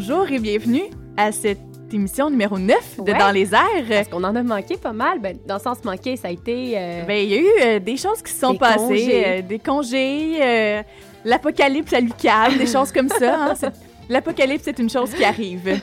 Bonjour et bienvenue à cette émission numéro 9 de Ouais. Dans les airs. Parce qu'on en a manqué pas mal. Ben, dans le sens manqué, ça a été. euh, Ben, il y a eu euh, des choses qui se sont Des passées, congés. euh, des congés, l'apocalypse à Lucam, des choses comme ça. hein. L'apocalypse, c'est une chose qui arrive.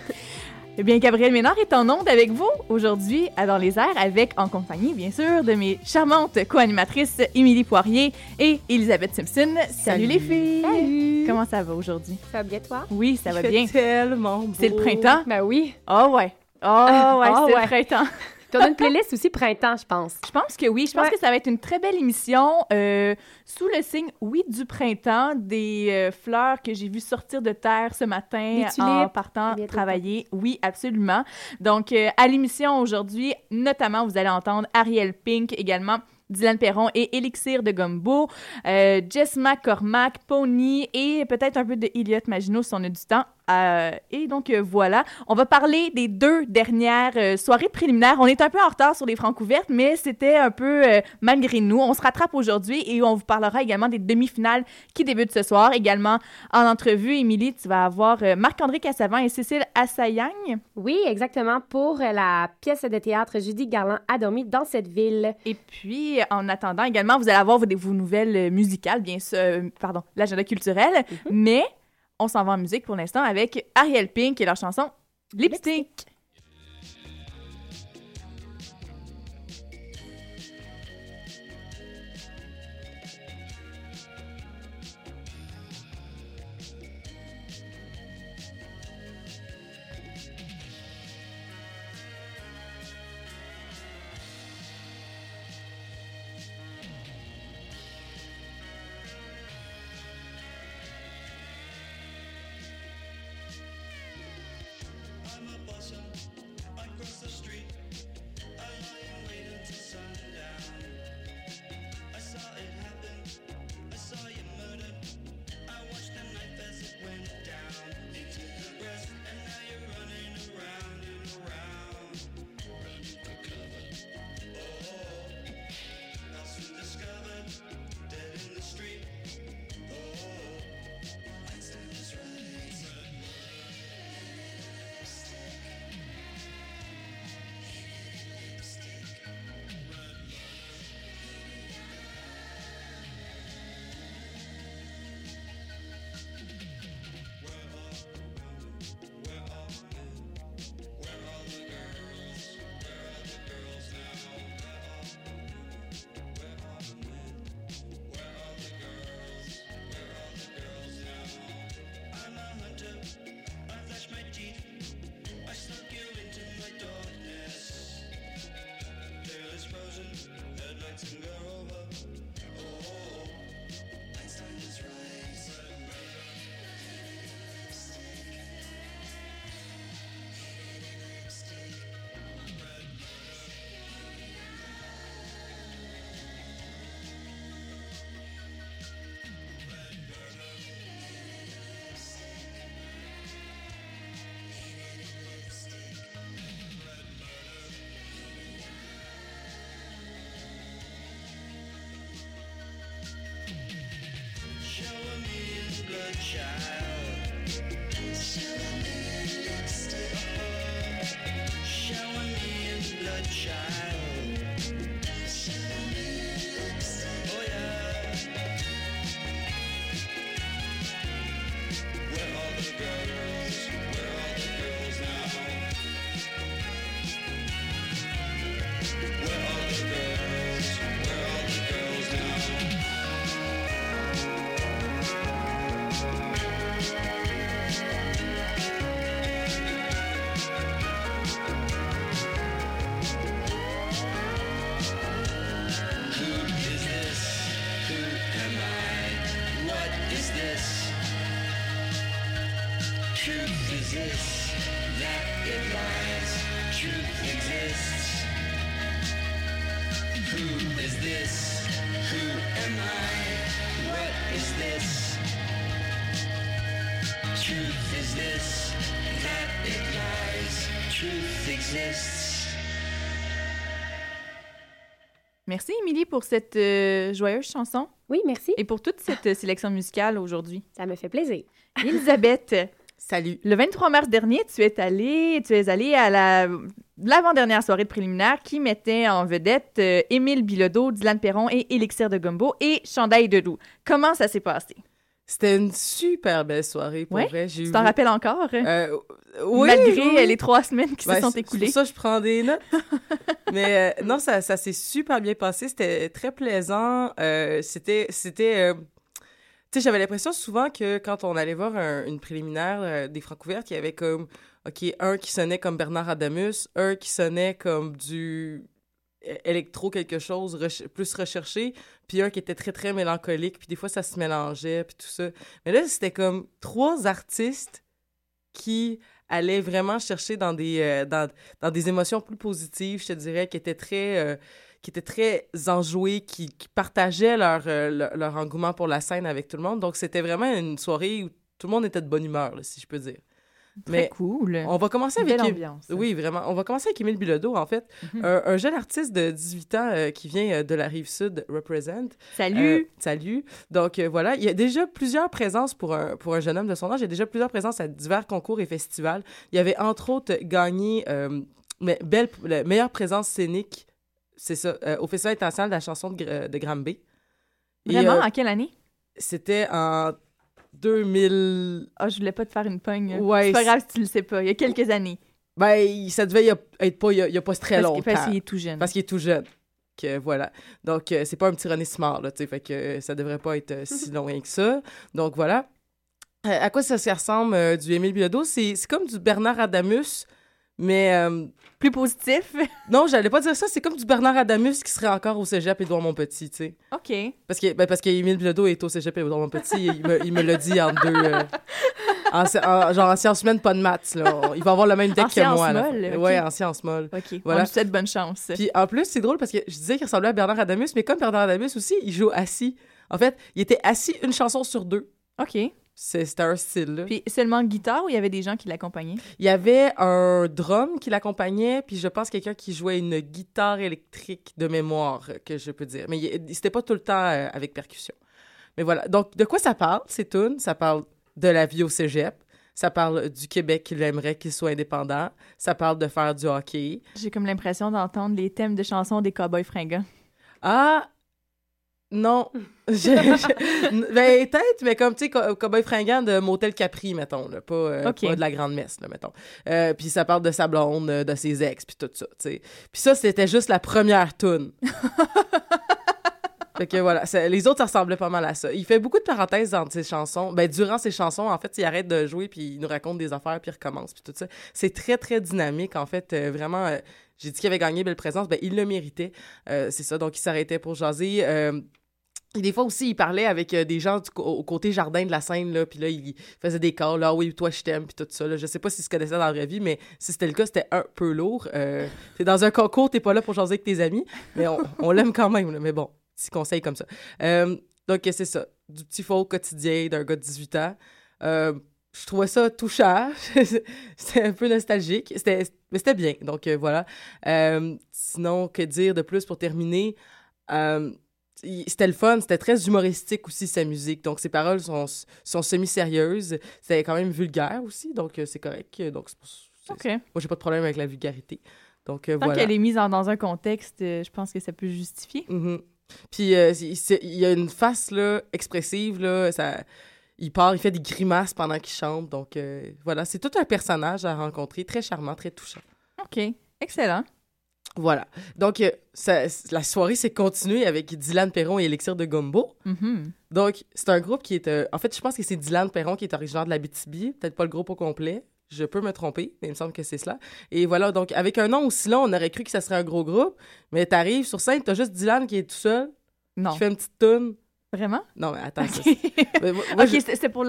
Eh bien, Gabriel Ménard est en onde avec vous aujourd'hui à Dans les airs, avec, en compagnie, bien sûr, de mes charmantes co-animatrices Émilie Poirier et Elisabeth Simpson. Salut, les filles! Salut! Comment ça va aujourd'hui? Ça va bien, toi? Oui, ça va bien. tellement beau. C'est le printemps? Ben oui. Oh ouais. Oh ouais, c'est ouais. le printemps. Puis on a une playlist aussi printemps, je pense. Je pense que oui. Je pense Ouais. que ça va être une très belle émission euh, sous le signe, oui, du printemps, des euh, fleurs que j'ai vues sortir de terre ce matin en partant travailler. Oui, absolument. Donc, euh, à l'émission aujourd'hui, notamment, vous allez entendre Ariel Pink également. Dylan Perron et Élixir de Gumbo, euh, Jess McCormack, Pony et peut-être un peu de Elliot Maginot si on a du temps. Euh, et donc euh, voilà, on va parler des deux dernières euh, soirées préliminaires. On est un peu en retard sur les francs ouvertes, mais c'était un peu malgré nous. On se rattrape aujourd'hui et on vous parlera également des demi-finales qui débutent ce soir. Également en entrevue, Émilie, tu vas avoir Marc-André Cassavant et Cécile Assayang. Oui, exactement. Pour la pièce de théâtre Judy Garland a dormi dans cette ville. Et puis, en attendant également, vous allez avoir vos, vos nouvelles musicales, bien sûr, pardon, l'agenda culturel, mais on s'en va en musique pour l'instant avec Ariel Pink et leur chanson Lipstick. Pour cette euh, joyeuse chanson Oui, merci. et pour toute cette euh, sélection musicale aujourd'hui. Ça me fait plaisir. Elisabeth, Salut. le 23 mars dernier, tu es allée, tu es allée à la l'avant-dernière soirée de préliminaire qui mettait en vedette euh, Émile Bilodeau, Dylan Perron et Élixir de Gumbo et Chandail de loup. Comment ça s'est passé? C'était une super belle soirée, pour Ouais? vrai. Tu eu- t'en rappelles encore? Euh, oui, Malgré oui. les trois semaines qui Ben, se sont écoulées. C'est pour ça que je prends des notes. Mais euh, non, ça, ça s'est super bien passé. C'était très plaisant. Euh, c'était, c'était, euh, tu sais, j'avais l'impression souvent que quand on allait voir un- une préliminaire des Francouvertes, il y avait comme, ok, un qui sonnait comme Bernard Adamus, un qui sonnait comme du électro quelque chose plus recherché, puis un qui était très très mélancolique, puis des fois ça se mélangeait, puis tout ça. Mais là, c'était comme trois artistes qui allaient vraiment chercher dans des euh, dans, émotions plus positives, je te dirais, qui étaient très euh, enjoués, qui, partageaient leur, euh, leur engouement pour la scène avec tout le monde. Donc c'était vraiment une soirée où tout le monde était de bonne humeur, si je peux dire. Très Mais cool. on va commencer avec Belle Em- ambiance. oui, vraiment. On va commencer avec Émile Bilodeau, en fait. Mhm. un, un jeune artiste de 18 ans euh, qui vient euh, de la rive sud, Represent. Salut! Euh, salut. Donc euh, voilà, il y a déjà plusieurs présences pour un, pour un jeune homme de son âge. Il y a déjà plusieurs présences à divers concours et festivals. Il y avait entre autres gagné mais, belle, la meilleure présence scénique, c'est ça, au Festival international de la chanson de, de Granby. Et, Vraiment, euh, en quelle année? C'était en 2000. Ah, je voulais pas te faire une pogne. Ouais, c'est pas grave si tu le sais pas. Il y a quelques années. Ben, ça devait y a- être pas il y a, y a pas très Parce, longtemps. que- parce qu'il est tout jeune. Parce qu'il est tout jeune. Que, voilà. Donc, euh, c'est pas un petit René Simard, là, tu sais. Fait que euh, ça devrait pas être euh, si loin que ça. Donc, voilà. Euh, à quoi ça, ça ressemble du Émile Bilodeau? C'est comme du Bernard Adamus, mais... euh, Plus positif? non, j'allais pas dire ça. C'est comme du Bernard Adamus qui serait encore au cégep Édouard Montpetit, tu sais. OK. Parce que ben, parce qu'Émile Bilodeau est au cégep Édouard Montpetit. et il me, il me l'a dit en deux... euh, en, en- genre en sciences humaines, pas de maths, là. Il va avoir le même deck En que moi. là. molles, ok. Ouais, en sciences molles. OK. Voilà. On lui bonne chance. Puis en plus, c'est drôle parce que je disais qu'il ressemblait à Bernard Adamus, mais comme Bernard Adamus aussi, il joue assis. En fait, il était assis une chanson sur deux. OK. C'est- C'était un style, là. Puis seulement guitare ou il y avait des gens qui l'accompagnaient? Il y avait un drum qui l'accompagnait, puis je pense quelqu'un qui jouait une guitare électrique de mémoire, que je peux dire. Mais c'était pas tout le temps euh, avec percussion. Mais voilà. Donc, de quoi ça parle, ces tunes? Ça parle de la vie au cégep. Ça parle du Québec qu'il aimerait qu'il soit indépendant. Ça parle de faire du hockey. J'ai comme l'impression d'entendre les thèmes de chansons des cowboys fringants. Ah, non. Je- ben, peut-être, mais comme, tu sais, co- Cowboy fringant de Motel Capri, mettons, là, pas, euh, pas de la Grande Messe, là, mettons. Euh, puis ça parle de sa blonde, euh, de ses ex, puis tout ça, tu sais. Puis ça, c'était juste la première toune. Fait que voilà, ça- les autres, ça ressemblait pas mal à ça. Il fait beaucoup de parenthèses dans ses chansons. Ben, durant ses chansons, en fait, il arrête de jouer, puis il nous raconte des affaires, puis il recommence, puis tout ça. C'est très, très dynamique, en fait. euh, vraiment, euh, j'ai dit qu'il avait gagné Belle Présence, ben, il le méritait. Euh, c'est ça, donc il s'arrêtait pour jaser. Des fois aussi, il parlait avec euh, des gens au côté jardin de la scène, là, puis là, il faisait des calls, là, Ah oui, toi, je t'aime, puis tout ça. Là. Je sais pas s'ils se connaissaient dans la vraie vie, mais si c'était le cas, c'était un peu lourd. Euh, t'es dans un concours, t'es pas là pour jaser avec tes amis, mais on, l'aime quand même, là. mais bon, petit conseil comme ça. Euh, donc, c'est ça, du petit folk quotidien d'un gars de 18 ans. Euh, je trouvais ça touchant. c'était un peu nostalgique. C'était, mais c'était bien. Donc, voilà. Sinon, que dire de plus pour terminer? C'était le fun, c'était très humoristique aussi sa musique. Donc ses paroles sont, sont semi-sérieuses. C'était quand même vulgaire aussi, donc euh, c'est correct. Donc c'est pour- c'est- OK. moi j'ai pas de problème avec la vulgarité. Donc euh, Tant voilà. qu'elle est mise en- dans un contexte, euh, je pense que ça peut justifier. Mhm. Puis euh, il y a une face là expressive là, ça il part, il fait des grimaces pendant qu'il chante. Donc voilà, c'est tout un personnage à rencontrer, très charmant, très touchant. OK. Excellent. Voilà. Donc euh, ça- la soirée s'est continuée avec Dylan Perron et Elixir de Gumbo. Mhm. Donc, c'est un groupe qui est. euh, en fait, je pense que c'est Dylan Perron qui est originaire de la BTB. Peut-être pas le groupe au complet. Je peux me tromper, mais il me semble que c'est cela. Et voilà, donc, avec un nom aussi long, on aurait cru que ça serait un gros groupe. Mais t'arrives sur scène, t'as juste Dylan qui est tout seul, Non. qui fait une petite toune. Vraiment? Non, mais attends, OK. c'est- mais moi- moi, OK, je- c'est c'est pour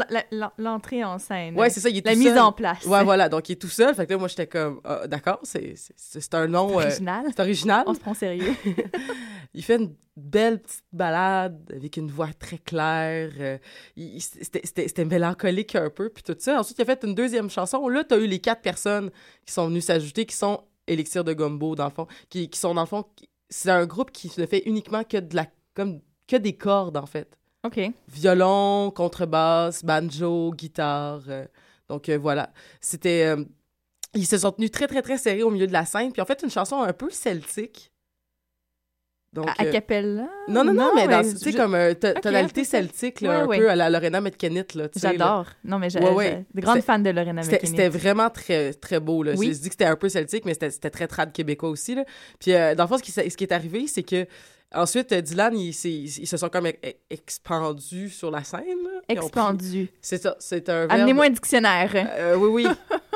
l'entrée en scène. Ouais, c'est ça, il est La tout mise seul. en place. Ouais, voilà, donc il est tout seul. Fait que là, moi, j'étais comme, Ah, d'accord, c'est c'est- c'est un nom. euh, Original. c'est original. On se prend sérieux. Il fait une belle petite balade avec une voix très claire. euh, C'était mélancolique un peu, puis tout ça. Ensuite, il a fait une deuxième chanson. Là, tu as eu les quatre personnes qui sont venues s'ajouter, qui sont Élixir de Gumbo, dans le fond, qui, qui sont, dans le fond, c'est un groupe qui ne fait uniquement que, de la, comme, que des cordes, en fait. OK. Violon, contrebasse, banjo, guitare. euh, donc, euh, voilà. C'était... euh, ils se sont tenus très, très, très serrés au milieu de la scène, puis en fait, une chanson un peu celtique. Donc, À, cappella? non, non, non, mais dans, tu sais, comme tonalité celtique, un peu à la Lorena McKennitt. J'adore. Non, mais j'ai des grandes fans de Lorena McKinney. c'était vraiment très, très beau, là. Je dis que c'était un peu celtique, mais c'était très trad québécois aussi, là. Puis, dans le fond, ce qui est arrivé, c'est que Ensuite, euh, Dylan, ils, se sont comme expandus sur la scène. là. Ils ont pris- Expandu. C'est ça, c'est un verbe... Amenez-moi un dictionnaire. Euh, oui, oui.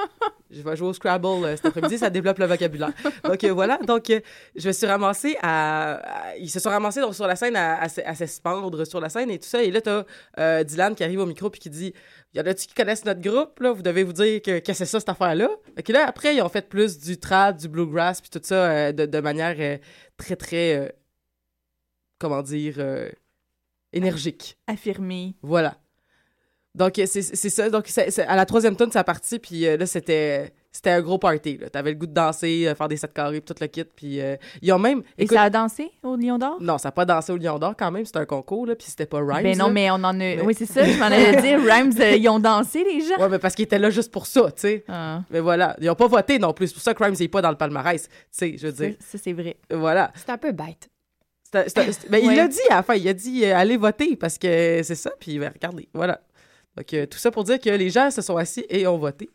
je vais jouer au Scrabble euh, cet après-midi, ça développe le vocabulaire. Donc euh, voilà, donc euh, je me suis ramassée à, à- Ils se sont ramassés donc, sur la scène à, à, se- à s'espandre sur la scène et tout ça. Et là, t'as euh, Dylan qui arrive au micro puis qui dit Y en a-tu qui connaissent notre groupe là? Vous devez vous dire que, que c'est ça, cette affaire-là. Et là, après, ils ont fait plus du trad, du bluegrass puis tout ça euh, de, de manière euh, très, très. Comment dire euh, énergique. Affirmé. Voilà. Donc, euh, c'est c'est ça. Donc, à la troisième tonne, ça partit, puis euh, là, c'était c'était un gros party. là. T'avais le goût de danser, euh, faire des sept carrés, puis tout le kit. Puis euh, ils ont même... Et ça a dansé au Lion d'Or? Non, ça n'a pas dansé au Lion d'Or quand même. C'était un concours, là, puis c'était pas Rhymes. Ben non, là. mais on en a. Mais- Oui, c'est ça, je m'en allais dire. Rhymes, euh, ils ont dansé, les gens. Ouais, mais parce qu'ils étaient là juste pour ça, tu sais. Ah, Mais voilà. Ils ont pas voté non plus. C'est pour ça que Rhymes n'est pas dans le palmarès. Tu sais, je veux dire. ça, c'est vrai. Voilà. C'est un peu bête. C'était- ben, Ouais. Il l'a dit à la fin. Il a dit euh, allez voter parce que c'est ça. Puis ben, regardez. Voilà. Donc, euh, tout ça pour dire que les gens se sont assis et ont voté.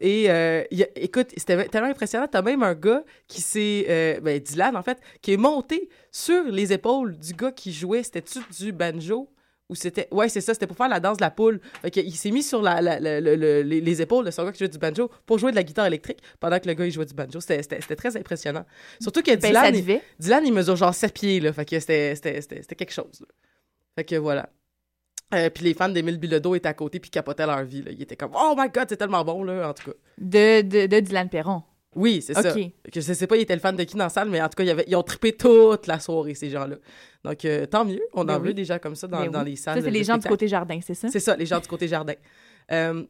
Et euh, il y a- écoute, c'était tellement impressionnant. T'as même un gars qui s'est. euh, ben, Dylan, en fait, qui est monté sur les épaules du gars qui jouait. C'était-tu du banjo? Ou c'était. Ouais, c'est ça, c'était pour faire la danse de la poule. Fait qu'il s'est mis sur la, la- la- le- le- les, les épaules de son gars qui jouait du banjo pour jouer de la guitare électrique pendant que le gars il jouait du banjo. C'était- très impressionnant. Surtout que Ben, Dylan. il-. Dylan, il mesure genre 7 pieds, là. Fait que c'était, quelque chose, là. Fait que voilà. Euh, puis les fans d'Émile Bilodeau étaient à côté puis capotaient leur vie, là. Ils étaient comme « Oh my God, c'est tellement bon, là, en tout cas. De, de, de Dylan Perron. » Oui, c'est ça. OK. Que je sais pas, ils étaient le fan de qui dans la salle, mais en tout cas, il avait, ils ont trippé toute la soirée, ces gens-là. Donc, euh, tant mieux. On Ben en oui. veut gens comme ça dans, Ben dans les salles Ça, c'est les gens du côté jardin, c'est ça? C'est ça, les gens du côté jardin. Euh,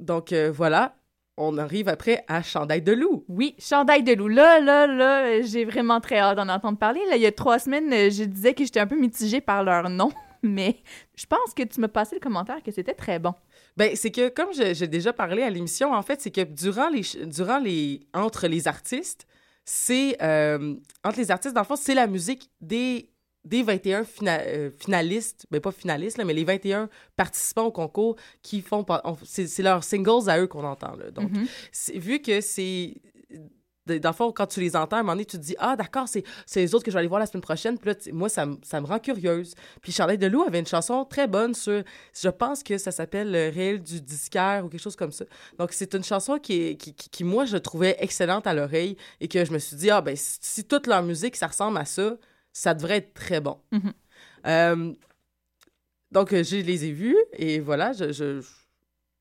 donc, euh, voilà. On arrive après à Chandail de loup. Oui, Chandail de loup. Là, là, là, j'ai vraiment très hâte d'en entendre parler. Là, il y a trois semaines, je disais que j'étais un peu mitigée par leur nom, mais je pense que tu m'as passé le commentaire que c'était très bon. Ben, c'est que, comme j'ai déjà parlé à l'émission, en fait, c'est que durant les, durant les, entre les artistes, c'est, euh, entre les artistes, dans le fond, c'est la musique des, des 21 fina- euh, finalistes, ben pas finalistes, là, mais les 21 participants au concours qui font, c'est leurs singles à eux qu'on entend, là. Donc, Mhm. c'est- vu que c'est dans le fond, quand tu les entends, à un moment donné, tu te dis Ah, d'accord, c'est c'est les autres que je vais aller voir la semaine prochaine. Puis là, moi, ça, me- ça me rend curieuse. Puis Charlotte Delou avait une chanson très bonne sur. Je pense que ça s'appelle Le réel du disquaire ou quelque chose comme ça. Donc, c'est une chanson qui, est- qui, qui, qui, moi, je trouvais excellente à l'oreille et que je me suis dit Ah, ben, si, si toute leur musique, ça ressemble à ça, ça devrait être très bon. Mhm. Euh, donc, euh, je les ai vus et voilà, je. je-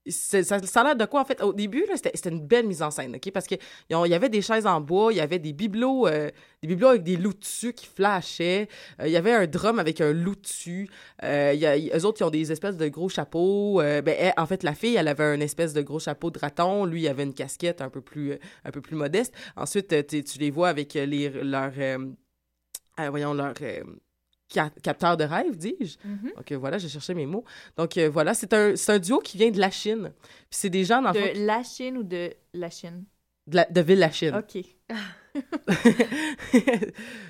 ça, ça a l'air de quoi, en fait? Au début, c'était une belle mise en scène, OK? Parce qu'il y avait des chaises en bois, il y avait des bibelots, euh, des bibelots avec des loups dessus qui flashaient. Euh, il y avait un drum avec un loup dessus. Euh, y a, eux autres, ils ont des espèces de gros chapeaux. Ben, en fait, la fille, elle avait un espèce de gros chapeau de raton. Lui, il avait une casquette un peu plus, un peu plus modeste. Ensuite, tu les vois avec les, leurs... voyons, leurs... euh, ca- capteurs de rêve, dis-je. Mhm. Donc euh, voilà, j'ai cherché mes mots. Donc euh, voilà, c'est un, c'est un duo qui vient de la Chine. Puis c'est des gens, De la Chine ou de la Chine? de, la- de Ville-la-Chine. OK.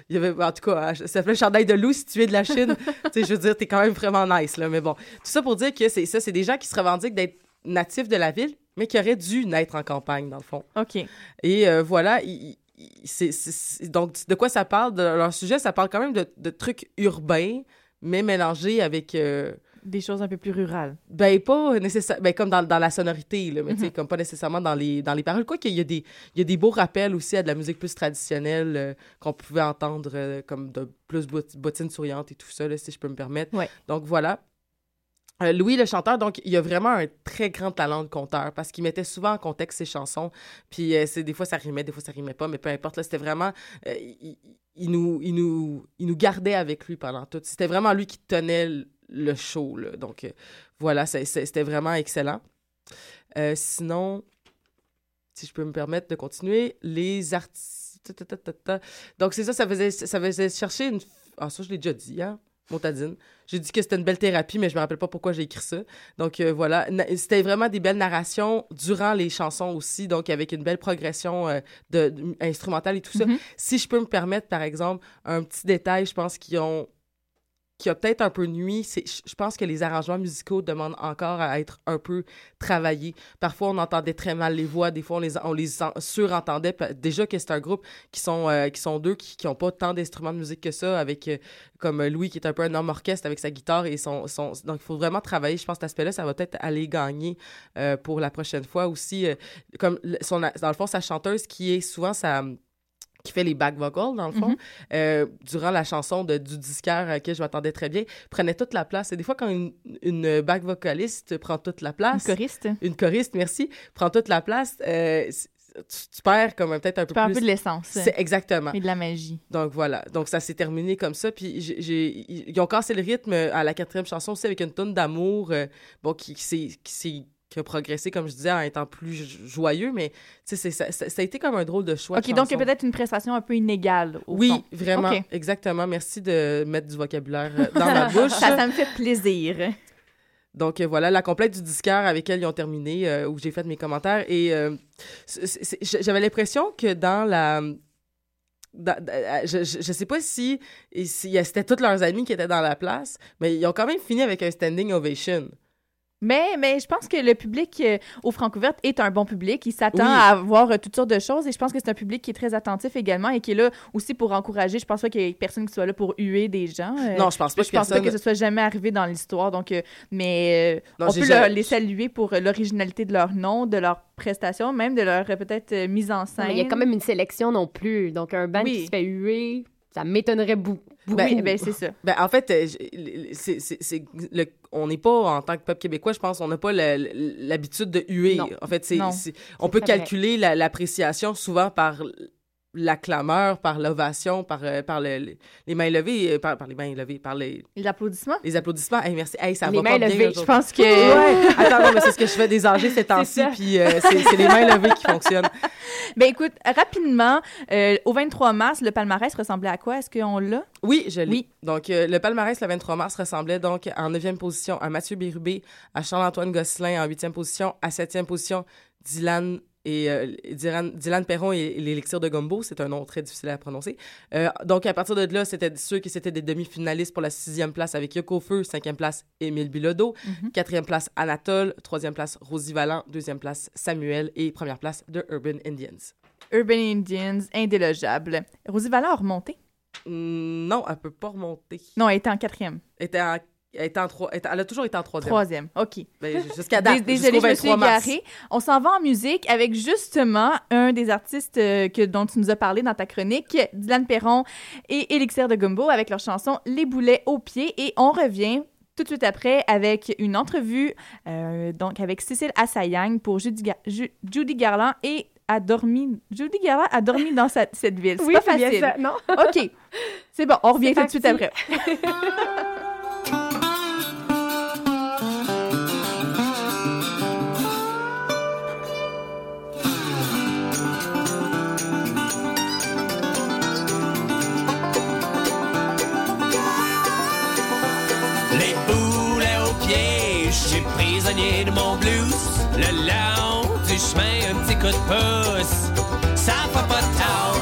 Il y avait, en tout cas, ça s'appelait Chandail de loup si tu es de la Chine. tu sais, je veux dire, t'es quand même vraiment nice, là. Mais bon, tout ça pour dire que c'est ça, c'est des gens qui se revendiquent d'être natifs de la ville, mais qui auraient dû naître en campagne, dans le fond. OK. Et euh, voilà, il- c'est- donc de quoi ça parle? De leur sujet, ça parle quand même de, de trucs urbains, mais mélangés avec... euh, Des choses un peu plus rurales. ben, pas nécessairement. Ben, comme dans, dans la sonorité, là, mais tu sais, Mhm. comme pas nécessairement dans les, dans les paroles. Quoi qu'il y a des, il y a des beaux rappels aussi à de la musique plus traditionnelle euh, qu'on pouvait entendre, euh, comme de plus bot- bottines souriantes et tout ça, là, si je peux me permettre. Ouais. Donc, voilà. Euh, Louis, le chanteur, donc, il a vraiment un très grand talent de conteur parce qu'il mettait souvent en contexte ses chansons. Puis, euh, c'est, des fois, ça rimait, des fois, ça rimait pas, mais peu importe. Là, c'était vraiment. euh, il, nous, il, nous, il nous gardait avec lui pendant tout. C'était vraiment lui qui tenait le- show. Là. Donc, voilà, c'était vraiment excellent. Sinon, si je peux me permettre de continuer, les artistes. Donc, c'est ça, ça faisait, ça faisait chercher une. Ah, ça, je l'ai déjà dit, hein, Montadine. J'ai dit que c'était une belle thérapie, mais je me rappelle pas pourquoi j'ai écrit ça. Donc, euh, voilà. C'était vraiment des belles narrations durant les chansons aussi, donc avec une belle progression euh, de, de- instrumentale et tout ça. Mhm. Si je peux me permettre, par exemple, un petit détail, je pense qu'ils ont qui a peut-être un peu nuit, je pense que les arrangements musicaux demandent encore à être un peu travaillés. Parfois, on entendait très mal les voix, des fois, on les, surentendait. Déjà que c'est un groupe qui sont, euh, qui sont deux, qui n'ont pas tant d'instruments de musique que ça, avec euh, comme euh, Louis, qui est un peu un homme orchestre avec sa guitare. et son, Donc, il faut vraiment travailler. Je pense cet aspect-là, ça va peut-être aller gagner pour la prochaine fois. Aussi, comme dans le fond, sa chanteuse, qui est souvent sa qui fait les back vocals, dans le fond, Mhm. euh, durant la chanson de, du disquaire à laquelle je m'attendais très bien, prenait toute la place. Et des fois, quand une, une back vocaliste prend toute la Une place, choriste. une choriste, merci, prend toute la place, euh, c- tu, tu perds comme peut-être un peu Tu un plus... peu de l'essence. C'est exactement. Et de la magie. Donc voilà. Donc ça s'est terminé comme ça. Puis ils ont cassé le rythme à la quatrième chanson aussi avec une tonne d'amour, euh, bon, qui, qui s'est qui a progressé, comme je disais, en étant plus jo- joyeux, mais ça, ça, ça a été comme un drôle de choix. OK, de donc il y a peut-être une prestation un peu inégale, au Oui, fond. vraiment, exactement. Merci de mettre du vocabulaire euh, dans ma bouche. Ça, ça me fait plaisir. Donc euh, voilà, la complète du disquaire avec elle, ils ont terminé, euh, où j'ai fait mes commentaires. Et euh, j'avais l'impression que dans la... dans- je, je, je sais pas si, si c'était tous leurs amis qui étaient dans la place, mais ils ont quand même fini avec un standing ovation. Mais, mais je pense que le public euh, au Francouverte est un bon public. Il s'attend Oui. à voir euh, toutes sortes de choses et je pense que c'est un public qui est très attentif également et qui est là aussi pour encourager. Je pense pas qu'il y ait personne qui soit là pour huer des gens. euh, non, je pense pas je que pense pas que ce soit jamais arrivé dans l'histoire. Donc, euh, mais euh, Non, on peut jamais- les saluer pour euh, l'originalité de leur nom, de leur prestation, même de leur euh, peut-être euh, mise en scène. Mais il y a quand même une sélection non plus. Donc, un band Oui. qui se fait huer, ça m'étonnerait beaucoup. Oui, ben, c'est ça. Ben, en fait, euh, j- c'est- c'est- c'est le- on n'est pas, en tant que peuple québécois, je pense, on n'a pas la- l'habitude de huer. Non. En fait, c'est, Non. c'est- on peut calculer la- l'appréciation souvent par la clameur, par l'ovation, par, euh, par le- le- les mains levées, euh, par, par les mains levées, par les, Les applaudissements? les applaudissements. Hey, merci. Hey, ça Les va mains pas bien levées, je Je pense que. Ouais. Attends, non, mais c'est ce que je fais des âgés ces temps-ci, puis euh, c'est les mains levées qui fonctionnent. Ben écoute, rapidement, euh, au 23 mars, le palmarès ressemblait à quoi? Est-ce qu'on l'a? Oui, je l'ai. Oui. Donc, le palmarès le 23 mars ressemblait donc en 9e position à Mathieu Bérubé, à Charles-Antoine Gosselin en 8e position, à 7e position, Dylan et euh, Dylan, Dylan Perron et, l'élixir de Gombo, c'est un nom très difficile à prononcer. Euh, donc, à partir de là, c'était sûr que c'était des demi-finalistes pour la sixième place avec Yoko Feu, cinquième place Émile Bilodeau, Mhm. quatrième place Anatole, troisième place Rosie Vallant, deuxième place Samuel et première place de Urban Indians. Urban Indians, indélogeable. Rosie Vallant a remonté? Mm, Non, elle peut pas remonter. Non, elle était en quatrième. Elle, était en- elle, était en trois- elle a toujours été en troisième. Troisième. OK. Ben, jusqu'à date, Désolée, je me suis 23 mars. égarée. On s'en va en musique avec justement un des artistes euh, que, dont tu nous as parlé dans ta chronique, Dylan Perron et Elixir de Gumbo avec leur chanson Les boulets aux pieds. Et on revient tout de suite après avec une entrevue euh, donc avec Cécile Assayang pour Judy, Ga- Ju- Judy Garland et a dormi. Judy Garland a dormi dans sa- cette ville. C'est Oui, pas c'est bien facile. ça. Non? OK. C'est bon, on revient tout de suite après. Le long du chemin, un petit coup de pouce. Ça fait pas de tard.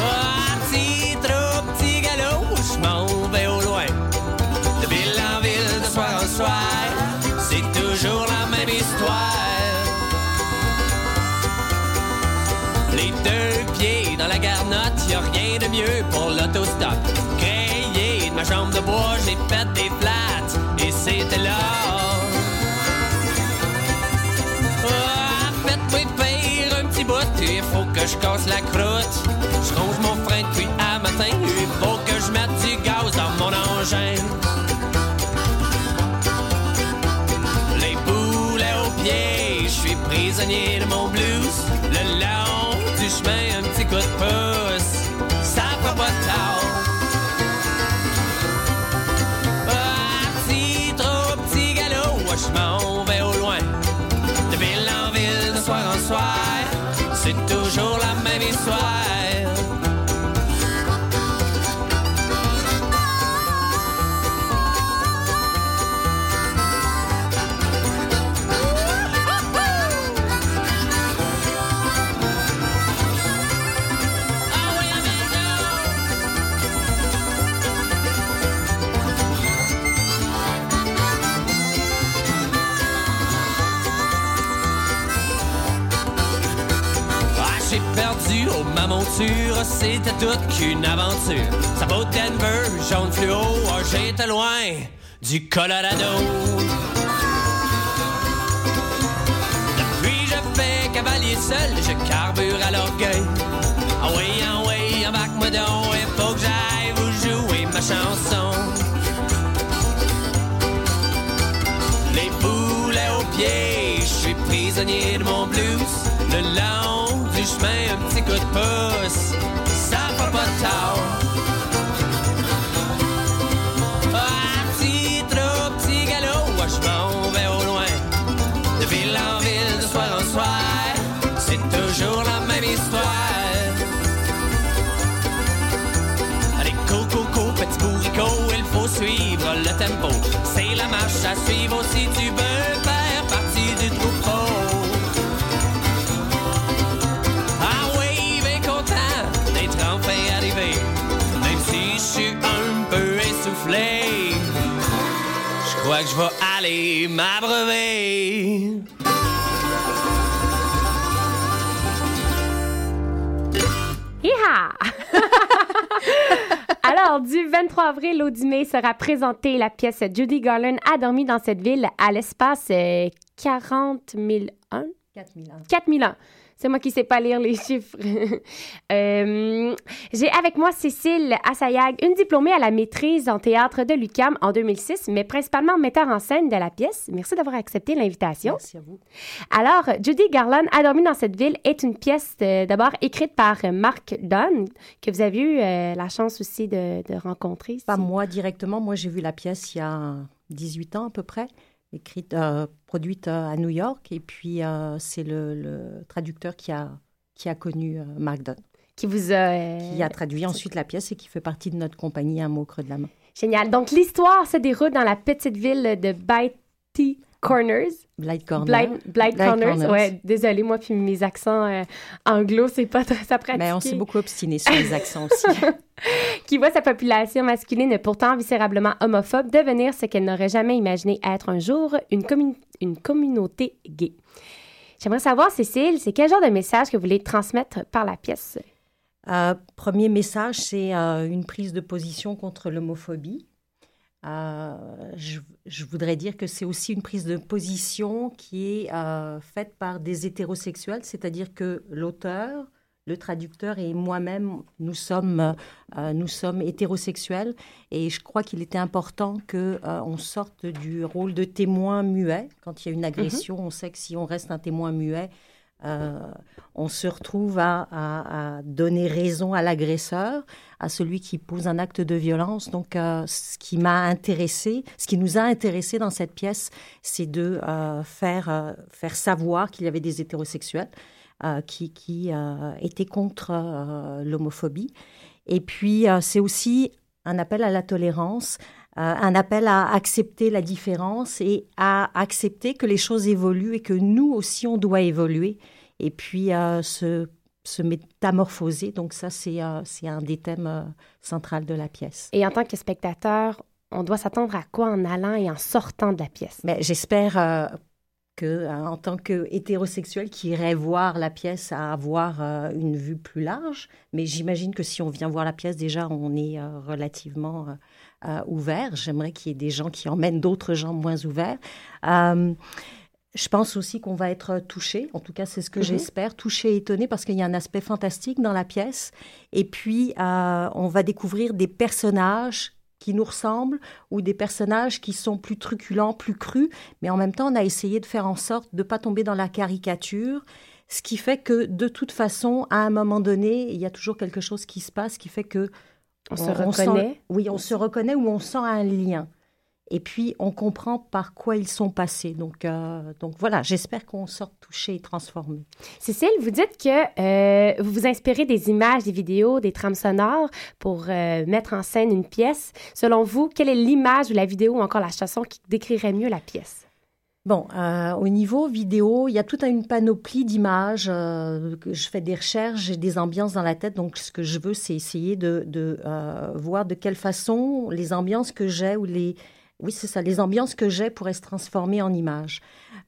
Ah, petit trou, petit galop, je m'en vais au loin. De ville en ville, de soir en soir, c'est toujours la même histoire. Les deux pieds dans la garnotte, y a rien de mieux pour l'autostop. Grayé de ma jambe de bois, j'ai fait je casse la croûte. Je ronge mon frein depuis à matin, il faut que je mette du gaz dans mon engin. Les boulets aux pieds, je suis prisonnier de mon blues. Le long du chemin, un petit coup de pouce, c'était toute qu'une aventure. Ça vaut Denver, jaune fluo, oh, j'étais loin du Colorado. Depuis je fais cavalier seul, je carbure à l'orgueil. Ah oui, ah oui, embarque-moi donc, il faut que j'aille vous jouer ma chanson. Les boulets aux pieds, je suis prisonnier de mon blues. Le long coup de pouce, ça fait pas tard. Ah, petit trou, petit galop, je m'en vais au loin. De ville en ville, de soir en soir, c'est toujours la même histoire. Allez, coco, coco, petit bourricot, il faut suivre le tempo. C'est la marche à suivre si tu veux faire que je vais aller m'abreuver. Hiha! Alors, du 23 avril au 10 mai sera présentée la pièce Judy Garland a dormi dans cette ville à l'espace euh, 40 001. 4000 ans. 4000 ans. C'est moi qui ne sais pas lire les chiffres. Euh, J'ai avec moi Cécile Assayag, une diplômée à la maîtrise en théâtre de l'UCAM en 2006, mais principalement metteur en scène de la pièce. Merci d'avoir accepté l'invitation. Merci à vous. Alors, Judy Garland a dormi dans cette ville est une pièce euh, d'abord écrite par euh, Mark Dunn, que vous avez eu euh, la chance aussi de, de rencontrer. Pas si- moi directement. Moi, j'ai vu la pièce il y a 18 ans à peu près, écrite, euh, produite euh, à New York. Et puis, euh, c'est le, le traducteur qui a, qui a connu Mark Dunn, Qui vous a... qui a traduit ensuite la pièce et qui fait partie de notre compagnie Un mot creux de la main. Génial. Donc, l'histoire se déroule dans la petite ville de Blighty Corners. Blight Corner. Blight, Blight Blight Corners. Corners. Ouais, désolée, moi, puis mes accents euh, anglo, c'est pas très ça pratique. Mais on s'est beaucoup obstiné sur les accents aussi. Qui voit sa population masculine pourtant viscérablement homophobe devenir ce qu'elle n'aurait jamais imaginé être un jour, une, commun- une communauté gay. J'aimerais savoir, Cécile, c'est quel genre de message que vous voulez transmettre par la pièce? Euh, premier message, c'est euh, une prise de position contre l'homophobie. Euh, je, je voudrais dire que c'est aussi une prise de position qui est euh, faite par des hétérosexuels, c'est-à-dire que l'auteur, le traducteur et moi-même, nous sommes, euh, nous sommes hétérosexuels et je crois qu'il était important que euh, on sorte du rôle de témoin muet. Quand il y a une agression, on sait que si on reste un témoin muet, euh, on se retrouve à, donner raison à l'agresseur, à celui qui pose un acte de violence. Donc, euh, ce qui m'a intéressé, ce qui nous a intéressé dans cette pièce, c'est de euh, faire, faire savoir qu'il y avait des hétérosexuels qui, étaient contre l'homophobie. Et puis, c'est aussi un appel à la tolérance, un appel à accepter la différence et à accepter que les choses évoluent et que nous aussi, on doit évoluer et puis se, se métamorphoser. Donc ça, c'est c'est un des thèmes centraux de la pièce. Et en tant que spectateur, on doit s'attendre à quoi en allant et en sortant de la pièce? Mais j'espère que, en tant qu'hétérosexuel qui irait voir la pièce, à avoir euh, une vue plus large. Mais j'imagine que si on vient voir la pièce, déjà, on est euh, relativement euh, ouvert. J'aimerais qu'il y ait des gens qui emmènent d'autres gens moins ouverts. je pense aussi qu'on va être touché, en tout cas c'est ce que mm-hmm. j'espère, touché et étonné parce qu'il y a un aspect fantastique dans la pièce. Et puis on va découvrir des personnages qui nous ressemblent ou des personnages qui sont plus truculents, plus crus, mais en même temps, on a essayé de faire en sorte de ne pas tomber dans la caricature, ce qui fait que de toute façon, à un moment donné, il y a toujours quelque chose qui se passe qui fait que on, se reconnaît. oui, on se reconnaît ou on sent un lien. Et puis, on comprend par quoi ils sont passés. Donc, euh, donc voilà, j'espère qu'on sort touché et transformé. Cécile, vous dites que euh, vous vous inspirez des images, des vidéos, des trames sonores pour euh, mettre en scène une pièce. Selon vous, quelle est l'image ou la vidéo ou encore la chanson qui décrirait mieux la pièce? Bon, au niveau vidéo, il y a toute une panoplie d'images. je fais des recherches, j'ai des ambiances dans la tête. Donc, ce que je veux, c'est essayer de, de voir de quelle façon les ambiances que j'ai ou les, oui, c'est ça. Les ambiances que j'ai pourraient se transformer en images.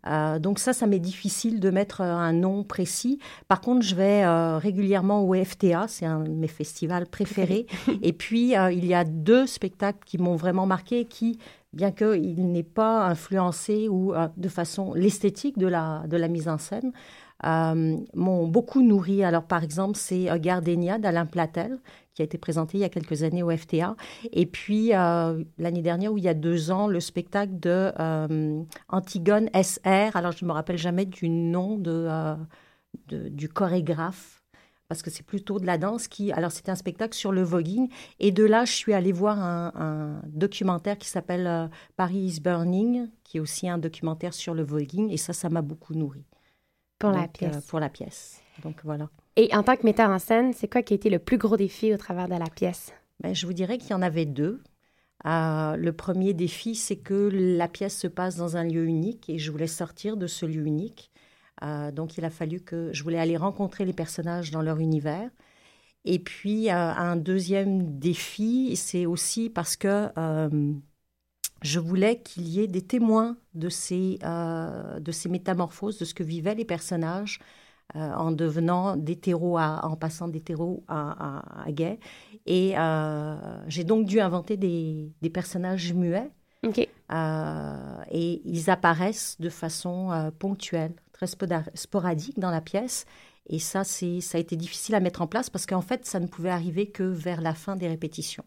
Euh, donc ça, ça m'est difficile de mettre euh, un nom précis. Par contre, je vais euh, régulièrement au FTA, c'est un de mes festivals préférés. Et puis, il y a deux spectacles qui m'ont vraiment marqué, qui, bien qu'il n'ait pas influencé ou de façon l'esthétique de la, de la mise en scène, m'ont beaucoup nourri. Alors, par exemple, c'est Gardenia d'Alain Platel, qui a été présenté il y a quelques années au FTA. Et puis, euh, l'année dernière, ou il y a deux ans, le spectacle de euh, Antigone SR. Alors, je ne me rappelle jamais du nom euh, de, du chorégraphe parce que c'est plutôt de la danse qui... Alors, c'était un spectacle sur le voguing. Et de là, je suis allée voir un, documentaire qui s'appelle Paris is Burning, qui est aussi un documentaire sur le voguing. Et ça, ça m'a beaucoup nourri. Pour la pièce. pour la pièce. Donc, voilà. Et en tant que metteur en scène, c'est quoi qui a été le plus gros défi au travers de la pièce? Ben, je vous dirais qu'il y en avait deux. Euh, le premier défi, c'est que la pièce se passe dans un lieu unique et je voulais sortir de ce lieu unique. Euh, donc, il a fallu que je voulais aller rencontrer les personnages dans leur univers. Et puis, euh, un deuxième défi, c'est aussi parce que je voulais qu'il y ait des témoins de ces, de ces métamorphoses, de ce que vivaient les personnages euh, en devenant d'hétéro en passant d'hétéro à, à, gay. Et euh, j'ai donc dû inventer des, des personnages muets. Euh, et ils apparaissent de façon ponctuelle, très sporadique dans la pièce. Et ça, c'est, ça a été difficile à mettre en place parce qu'en fait, ça ne pouvait arriver que vers la fin des répétitions.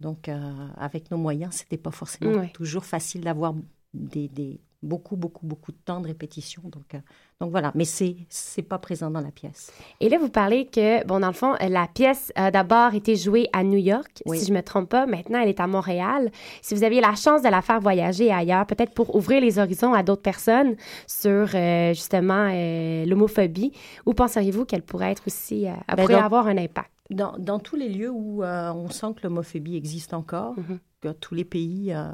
Donc, avec nos moyens, c'était pas forcément toujours facile d'avoir des, des, beaucoup, beaucoup, beaucoup de temps de répétition. Donc, euh, donc voilà, mais c'est c'est pas présent dans la pièce. Et là, vous parlez que, bon, dans le fond, la pièce a d'abord été jouée à New York, si je me trompe pas. Maintenant, elle est à Montréal. Si vous aviez la chance de la faire voyager ailleurs, peut-être pour ouvrir les horizons à d'autres personnes sur, euh, justement, euh, l'homophobie, où penseriez-vous qu'elle pourrait être aussi, ben, pourrait avoir un impact? Dans, dans, tous les lieux où on sent que l'homophobie existe encore, mm-hmm tous les pays euh,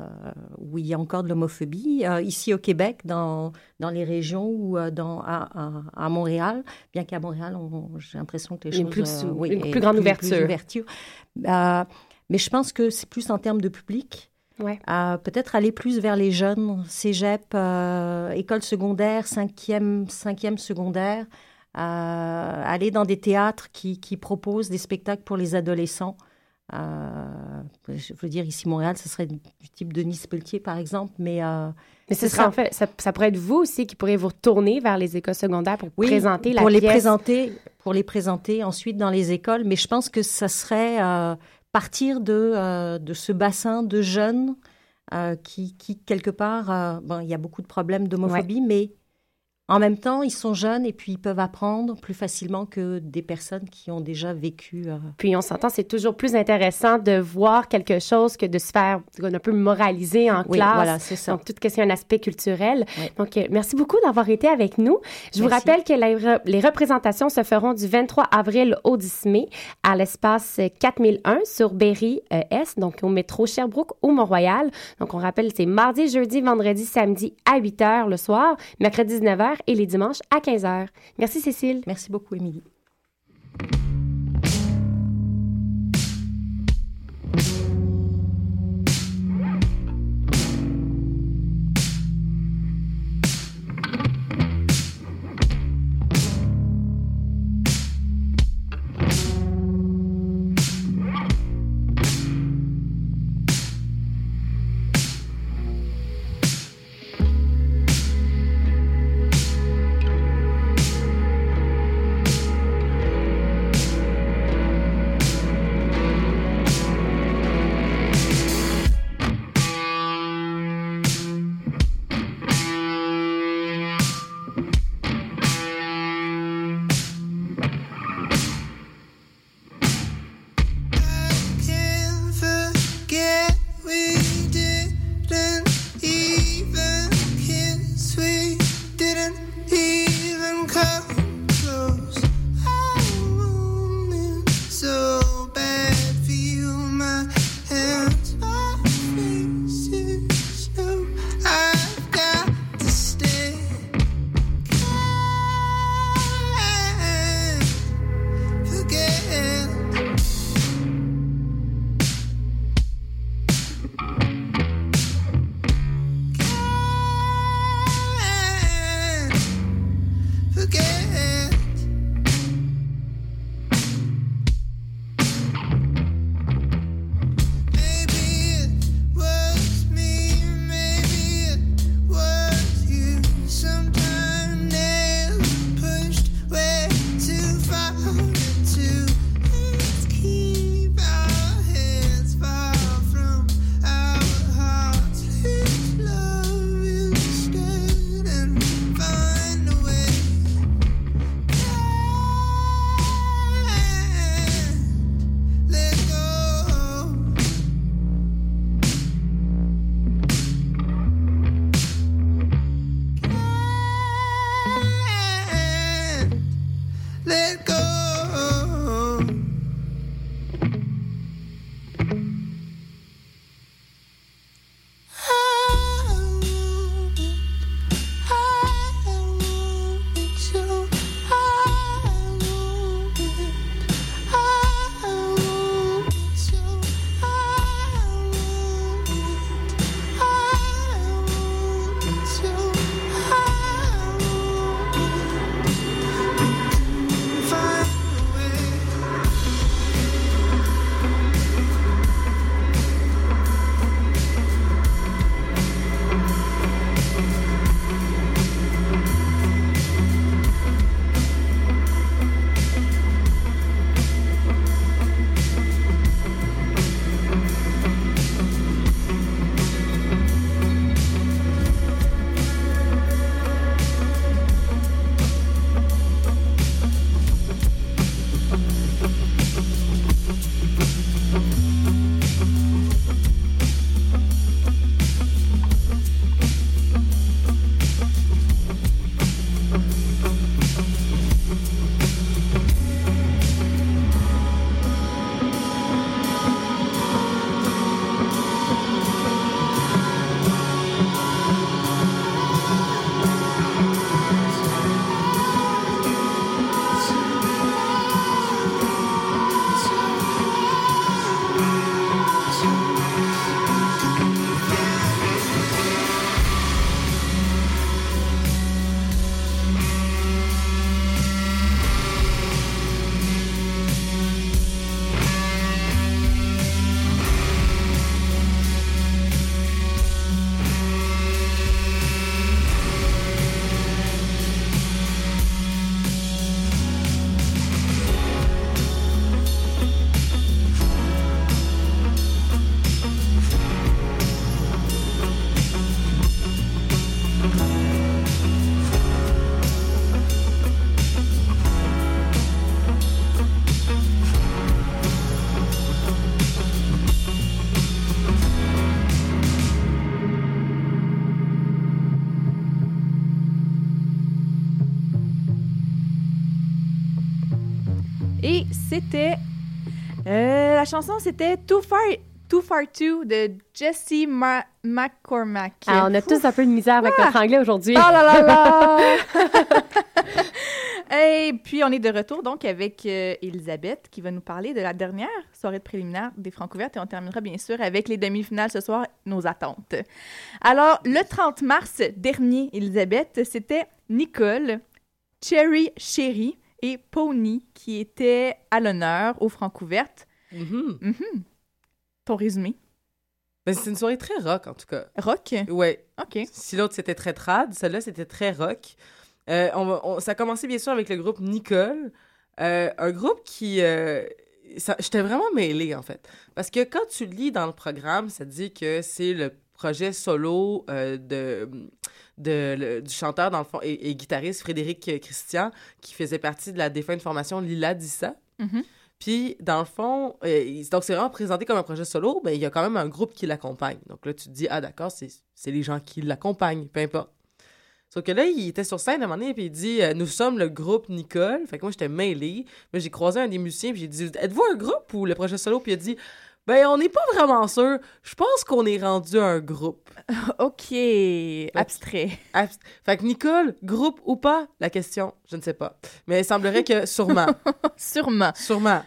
où il y a encore de l'homophobie. Euh, ici au Québec, dans, dans les régions ou euh, dans, à, à, Montréal, bien qu'à Montréal, j'ai l'impression que les choses... Plus, une plus grande ouverture. mais je pense que c'est plus en termes de public. Ouais. Peut-être aller plus vers les jeunes, cégep, école secondaire, cinquième, cinquième secondaire, aller dans des théâtres qui, qui proposent des spectacles pour les adolescents. Euh, je veux dire, ici, Montréal, ce serait du type de Nice Pelletier, par exemple, mais... Euh, mais ce, serait, en fait, ça, pourrait être vous aussi qui pourriez vous retourner vers les écoles secondaires pour présenter la pour les présenter, pour les présenter ensuite dans les écoles. Mais je pense que ça serait euh, partir de, de ce bassin de jeunes qui, qui quelque part, bon, il y a beaucoup de problèmes d'homophobie, mais en même temps, ils sont jeunes et puis ils peuvent apprendre plus facilement que des personnes qui ont déjà vécu. euh, Puis on s'entend, c'est toujours plus intéressant de voir quelque chose que de se faire un peu moraliser en Oui, classe. voilà, c'est ça. Donc, tout ce qui est un aspect culturel. Oui. Donc, euh, merci beaucoup d'avoir été avec nous. Je vous rappelle que les, re- les représentations se feront du 23 avril au 10 mai à l'espace 4001 sur Berry-S, donc au métro Sherbrooke ou Mont-Royal. Donc, on rappelle, c'est mardi, jeudi, vendredi, samedi à 8 h le soir, mercredi 19 h et les dimanches à 15 h. Merci, Cécile. Merci beaucoup, Émilie. C'était. euh, la chanson, c'était Too Far, Too Far Too de Jesse Ma- McCormack. Ah, on a tous un peu de misère avec Ah! notre anglais aujourd'hui. Oh là là là! Et puis, on est de retour donc avec euh, Elisabeth qui va nous parler de la dernière soirée de préliminaire des Francouvertes et on terminera bien sûr avec les demi-finales ce soir, nos attentes. Alors, le 30 mars dernier, Elisabeth, c'était Nicole, Cherry Sherry et Pony qui étaient à l'honneur aux Francouvertes. Mhm. Mhm. Ton résumé? Ben, c'est une soirée très rock, en tout cas. Rock? Ouais. OK. Si l'autre, c'était très trad, celle-là, c'était très rock. Euh, on on- ça a commencé, bien sûr, avec le groupe Nicole. Euh, un groupe qui... euh, J'étais vraiment mêlée, en fait. Parce que quand tu lis dans le programme, ça dit que c'est le projet solo euh, de, de, le- du chanteur, dans le fond, et, et guitariste Frédéric Christian, qui faisait partie de la défunte formation Lila Dissa. Mhm. Puis, dans le fond, euh, donc c'est vraiment présenté comme un projet solo, mais il y a quand même un groupe qui l'accompagne. Donc là, tu te dis, ah d'accord, c'est c'est les gens qui l'accompagnent, peu importe. Sauf que là, il était sur scène à un moment donné, puis il dit, euh, nous sommes le groupe Nicole. Fait que moi, j'étais mêlée. Mais j'ai croisé un des musiciens, puis j'ai dit, êtes-vous un groupe ou le projet solo? Puis il a dit, ben, on n'est pas vraiment sûr. Je pense qu'on est rendu un groupe. OK. Abstrait. Abs- Fait que Nicole, groupe ou pas? La question, je ne sais pas. Mais il semblerait que sûrement. Sûrement. sûrement.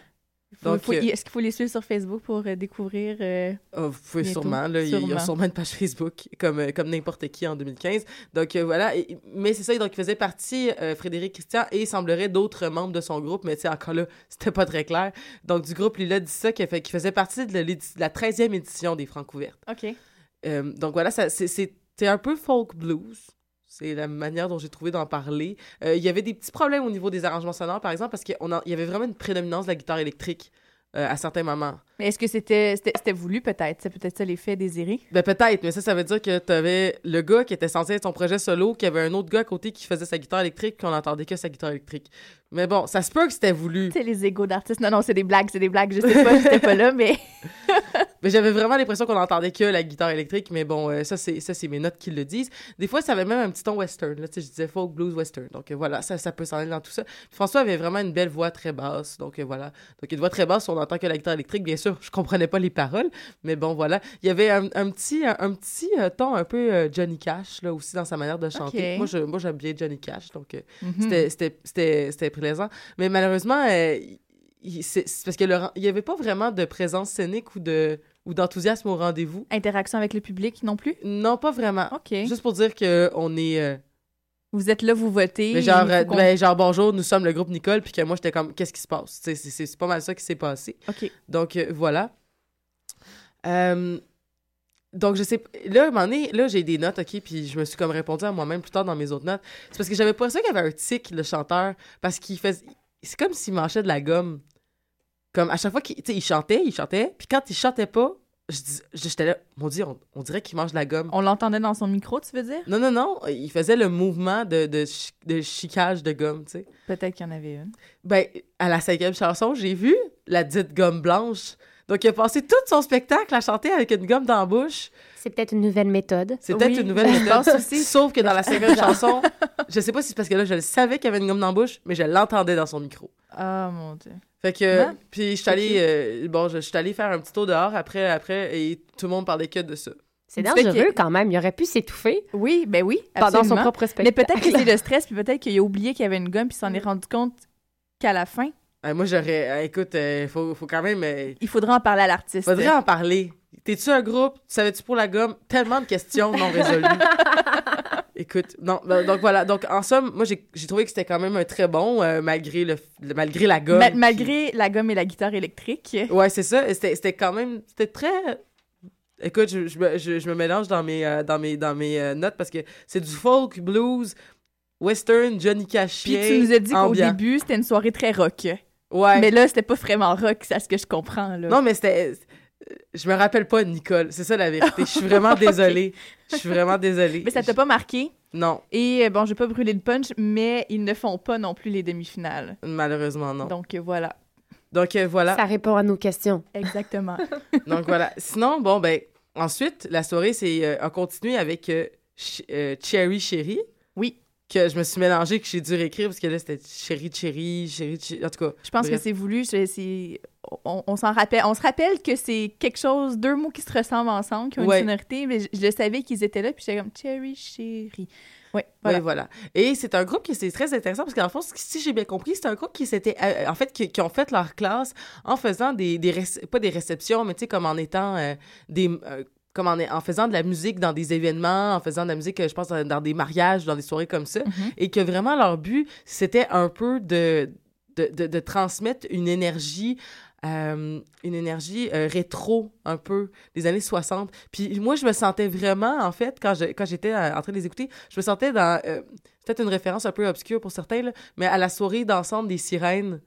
Donc, euh, Est-ce qu'il faut les suivre sur Facebook pour euh, découvrir... euh, Ah, vous pouvez Bientôt? sûrement, là, il y a- il y a Sûrement. sûrement une page Facebook, comme, comme n'importe qui en 2015. Donc euh, voilà, Et- mais c'est ça, donc il faisait partie, euh, Frédéric Christian, et il semblerait d'autres membres de son groupe, mais tu sais, encore là, c'était pas très clair. Donc du groupe Lila dit ça, qui, a fait, qui faisait partie de la 13e édition des Francouvertes. OK. Donc voilà, c'est- un peu folk blues. C'est la manière dont j'ai trouvé d'en parler. Euh, Il y avait des petits problèmes au niveau des arrangements sonores, par exemple, parce qu'il y avait vraiment une prédominance de la guitare électrique euh, à certains moments. Mais est-ce que c'était c'était c'était voulu, peut-être? C'est peut-être ça l'effet désiré? Ben peut-être, mais ça, ça veut dire que t'avais le gars qui était censé être son projet solo, qui avait un autre gars à côté qui faisait sa guitare électrique, puis on n'entendait que sa guitare électrique. Mais bon, ça se peut que c'était voulu. C'est les égos d'artistes. Non, non, c'est des blagues, c'est des blagues. Je sais pas, j'étais pas là, mais... Mais j'avais vraiment l'impression qu'on entendait que la guitare électrique, mais bon, euh, ça, c'est ça c'est mes notes qui le disent. Des fois, ça avait même un petit ton western, là, tu sais, je disais folk, blues, western. Donc euh, voilà, ça, ça peut s'en aller dans tout ça. François avait vraiment une belle voix très basse, donc euh, voilà. Donc une voix très basse, on entend que la guitare électrique, bien sûr, je comprenais pas les paroles, mais bon, voilà. Il y avait un, un petit, un, un petit ton un peu Johnny Cash, là, aussi, dans sa manière de chanter. Moi, je, moi, j'aime bien Johnny Cash, donc Mhm. c'était- c'était c'était- c'était plaisant. Mais malheureusement, euh, c'est parce qu'il n'y avait pas vraiment de présence scénique ou de ou d'enthousiasme au rendez-vous. Interaction avec le public non plus? Non, pas vraiment. OK. Juste pour dire que on est euh, Vous êtes là, vous votez. mais genre euh, qu'on- ben, genre bonjour, nous sommes le groupe Nicole puis que moi j'étais comme qu'est-ce qui se passe? C'est pas mal ça qui s'est passé. OK. Donc voilà. Euh, donc je sais là à un moment donné, là j'ai des notes OK puis je me suis comme répondu à moi-même plus tard dans mes autres notes. C'est parce que j'avais pas ça qu'il y avait un tic le chanteur parce qu'il fait c'est comme s'il mangeait de la gomme. Comme à chaque fois qu'il il chantait, il chantait, puis quand il chantait pas, j'étais là, mon dieu, on, on dirait qu'il mange de la gomme. On l'entendait dans son micro, tu veux dire? Non, non, non, il faisait le mouvement de, de, de chicage de gomme, tu sais. Peut-être qu'il y en avait une. Ben, à la cinquième chanson, j'ai vu la dite gomme blanche. Donc, il a passé tout son spectacle à chanter avec une gomme dans la bouche. C'est peut-être une nouvelle méthode. C'est peut-être Oui, une nouvelle je méthode. pense aussi. Sauf que dans la cinquième chanson, je sais pas si c'est parce que là, je le savais qu'il y avait une gomme dans la bouche, mais je l'entendais dans son micro. Ah, mon Dieu. Fait que, Ouais. puis je suis allée, euh, bon, je, je suis allée faire un petit tour dehors après, après, et tout le monde parlait que de ça. C'est dangereux quand même. Il aurait pu s'étouffer Oui, ben oui, pendant son propre Mais spectacle. peut-être que c'est le stress, puis peut-être qu'il a oublié qu'il y avait une gomme, puis il s'en est rendu compte qu'à la fin, Euh, moi, j'aurais, euh, écoute, il faut, faut quand même, euh, il faudra en parler à l'artiste. faudrait en parler. T'es-tu un groupe? Tu savais-tu pour la gomme? Tellement de questions non résolues. Écoute, non, donc voilà. Donc, en somme, moi, j'ai trouvé que c'était quand même un très bon, euh, malgré, le, le- malgré la gomme. Ma- qui- malgré la gomme et la guitare électrique. Ouais, c'est ça. C'était quand même... C'était très... Écoute, je, je, me- je, je me mélange dans mes, euh, dans mes, dans mes euh, notes parce que c'est du folk, blues, western, Johnny Puis Cashien, tu nous as dit qu'au début, c'était une soirée très rock. Ouais. Mais là, c'était pas vraiment rock, c'est à ce que je comprends. Là. Non, mais c'était... Je me rappelle pas Nicole. C'est ça, la vérité. Je suis vraiment désolée. Je suis vraiment désolée. Mais ça t'a pas marqué? Non, Et euh, bon, je vais pas brûler le punch, mais ils ne font pas non plus les demi-finales. malheureusement, non. Donc euh, voilà. Donc, euh, voilà. Ça répond à nos questions. Exactement. Donc, voilà. Sinon, bon, ben, ensuite, la soirée c'est, euh, a continué avec euh, Ch- euh, Cherry Chérie. Oui. Que je me suis mélangée, que j'ai dû réécrire parce que là, c'était chéri, chéri, chéri, chéri. En tout cas. Je pense que c'est voulu. c'est- On, on s'en rappelle. On se rappelle que c'est quelque chose, deux mots qui se ressemblent ensemble, qui ont Ouais. une sonorité, mais je, savais qu'ils étaient là, puis j'étais comme Cherry Chéri. Oui, voilà. Oui, voilà. Et c'est un groupe qui c'est très intéressant parce qu'en fond, si j'ai bien compris, c'est un groupe qui s'était, euh, en fait, qui, qui ont fait leur classe en faisant des, des pas des réceptions, mais tu sais, comme en étant euh, des, euh, comme en, en faisant de la musique dans des événements, en faisant de la musique, euh, je pense, dans, des mariages, dans des soirées comme ça, Mhm. et que vraiment leur but, c'était un peu de, de, de, de transmettre une énergie euh, une énergie euh, rétro un peu des années 60. Puis moi, je me sentais vraiment, en fait, quand je- quand j'étais en train de les écouter, je me sentais dans, euh, peut-être une référence un peu obscure pour certains, là, mais à la soirée dansante des sirènes,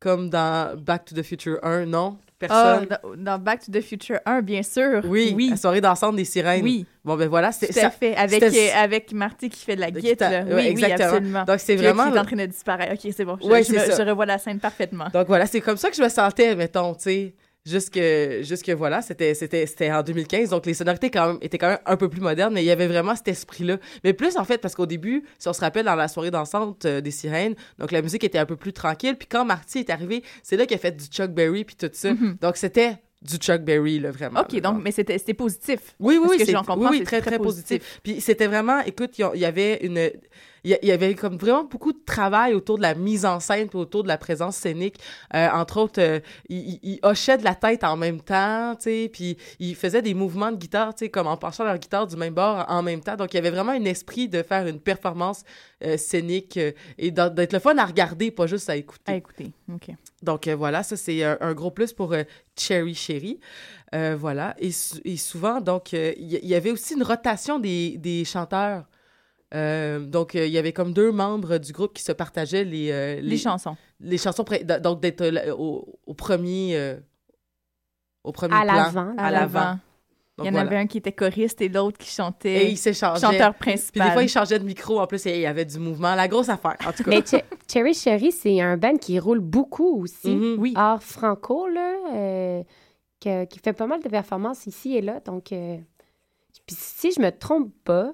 comme dans Back to the Future 1, non? Personne? dans, dans Back to the Future 1, bien sûr. oui, oui. la soirée dansante des sirènes. Oui, Bon, ben voilà, tout à ça. fait. Avec, euh, avec Marty qui fait de la guitare. là. Ouais, Oui, exactement. oui, absolument. Donc, c'est Qui- vraiment... Qui est en train de disparaître. OK, c'est bon. Je, Ouais, je c'est me- je revois la scène parfaitement. Donc voilà, c'est comme ça que je me sentais, mettons, tu sais. Jusque, jusque voilà, c'était, c'était, c'était en 2015, donc les sonorités quand même, étaient quand même un peu plus modernes, mais il y avait vraiment cet esprit-là. Mais plus en fait, parce qu'au début, si on se rappelle dans la soirée dansante euh, des sirènes, donc la musique était un peu plus tranquille, puis quand Marty est arrivé, c'est là qu'il a fait du Chuck Berry puis tout ça. Mhm. Donc c'était du Chuck Berry, là, vraiment. OK, là, donc, mais c'était c'était positif. Oui, oui, oui, que c'est- j'en comprends, oui, oui, c'est très, très très positif. Puis c'était vraiment, écoute, il y a- il y avait une... Il y avait comme vraiment beaucoup de travail autour de la mise en scène, puis autour de la présence scénique. Euh, entre autres, euh, il, hochait de la tête en même temps, tu sais, puis il faisait des mouvements de guitare, tu sais, comme en penchant leur guitare du même bord en même temps. Donc, il y avait vraiment un esprit de faire une performance euh, scénique et d'être le fun à regarder, pas juste à écouter. À écouter. OK. Donc voilà, ça c'est un, un gros plus pour Cherry Cherry. Euh, voilà. Et, sou- et souvent, donc, euh, il y, y avait aussi une rotation des, des chanteurs. Euh, donc, euh, il y avait comme deux membres du groupe qui se partageaient les, euh, Les, chansons. les chansons. Donc, d'être euh, au, au premier. euh, au premier À plan. l'avant. À l'avant. l'avant. Donc, Il y en voilà. avait un qui était choriste et l'autre qui chantait. Et ils s'échangeaient. chanteur Puis principal. des fois, ils changeaient de micro. En plus, et il y avait du mouvement. La grosse affaire, en tout cas. Mais Che- Cherry Cherry, c'est un band qui roule beaucoup aussi. Mhm. Oui. Hors franco, là, euh, que- qui fait pas mal de performances ici et là. Donc, euh, puis si je me trompe pas,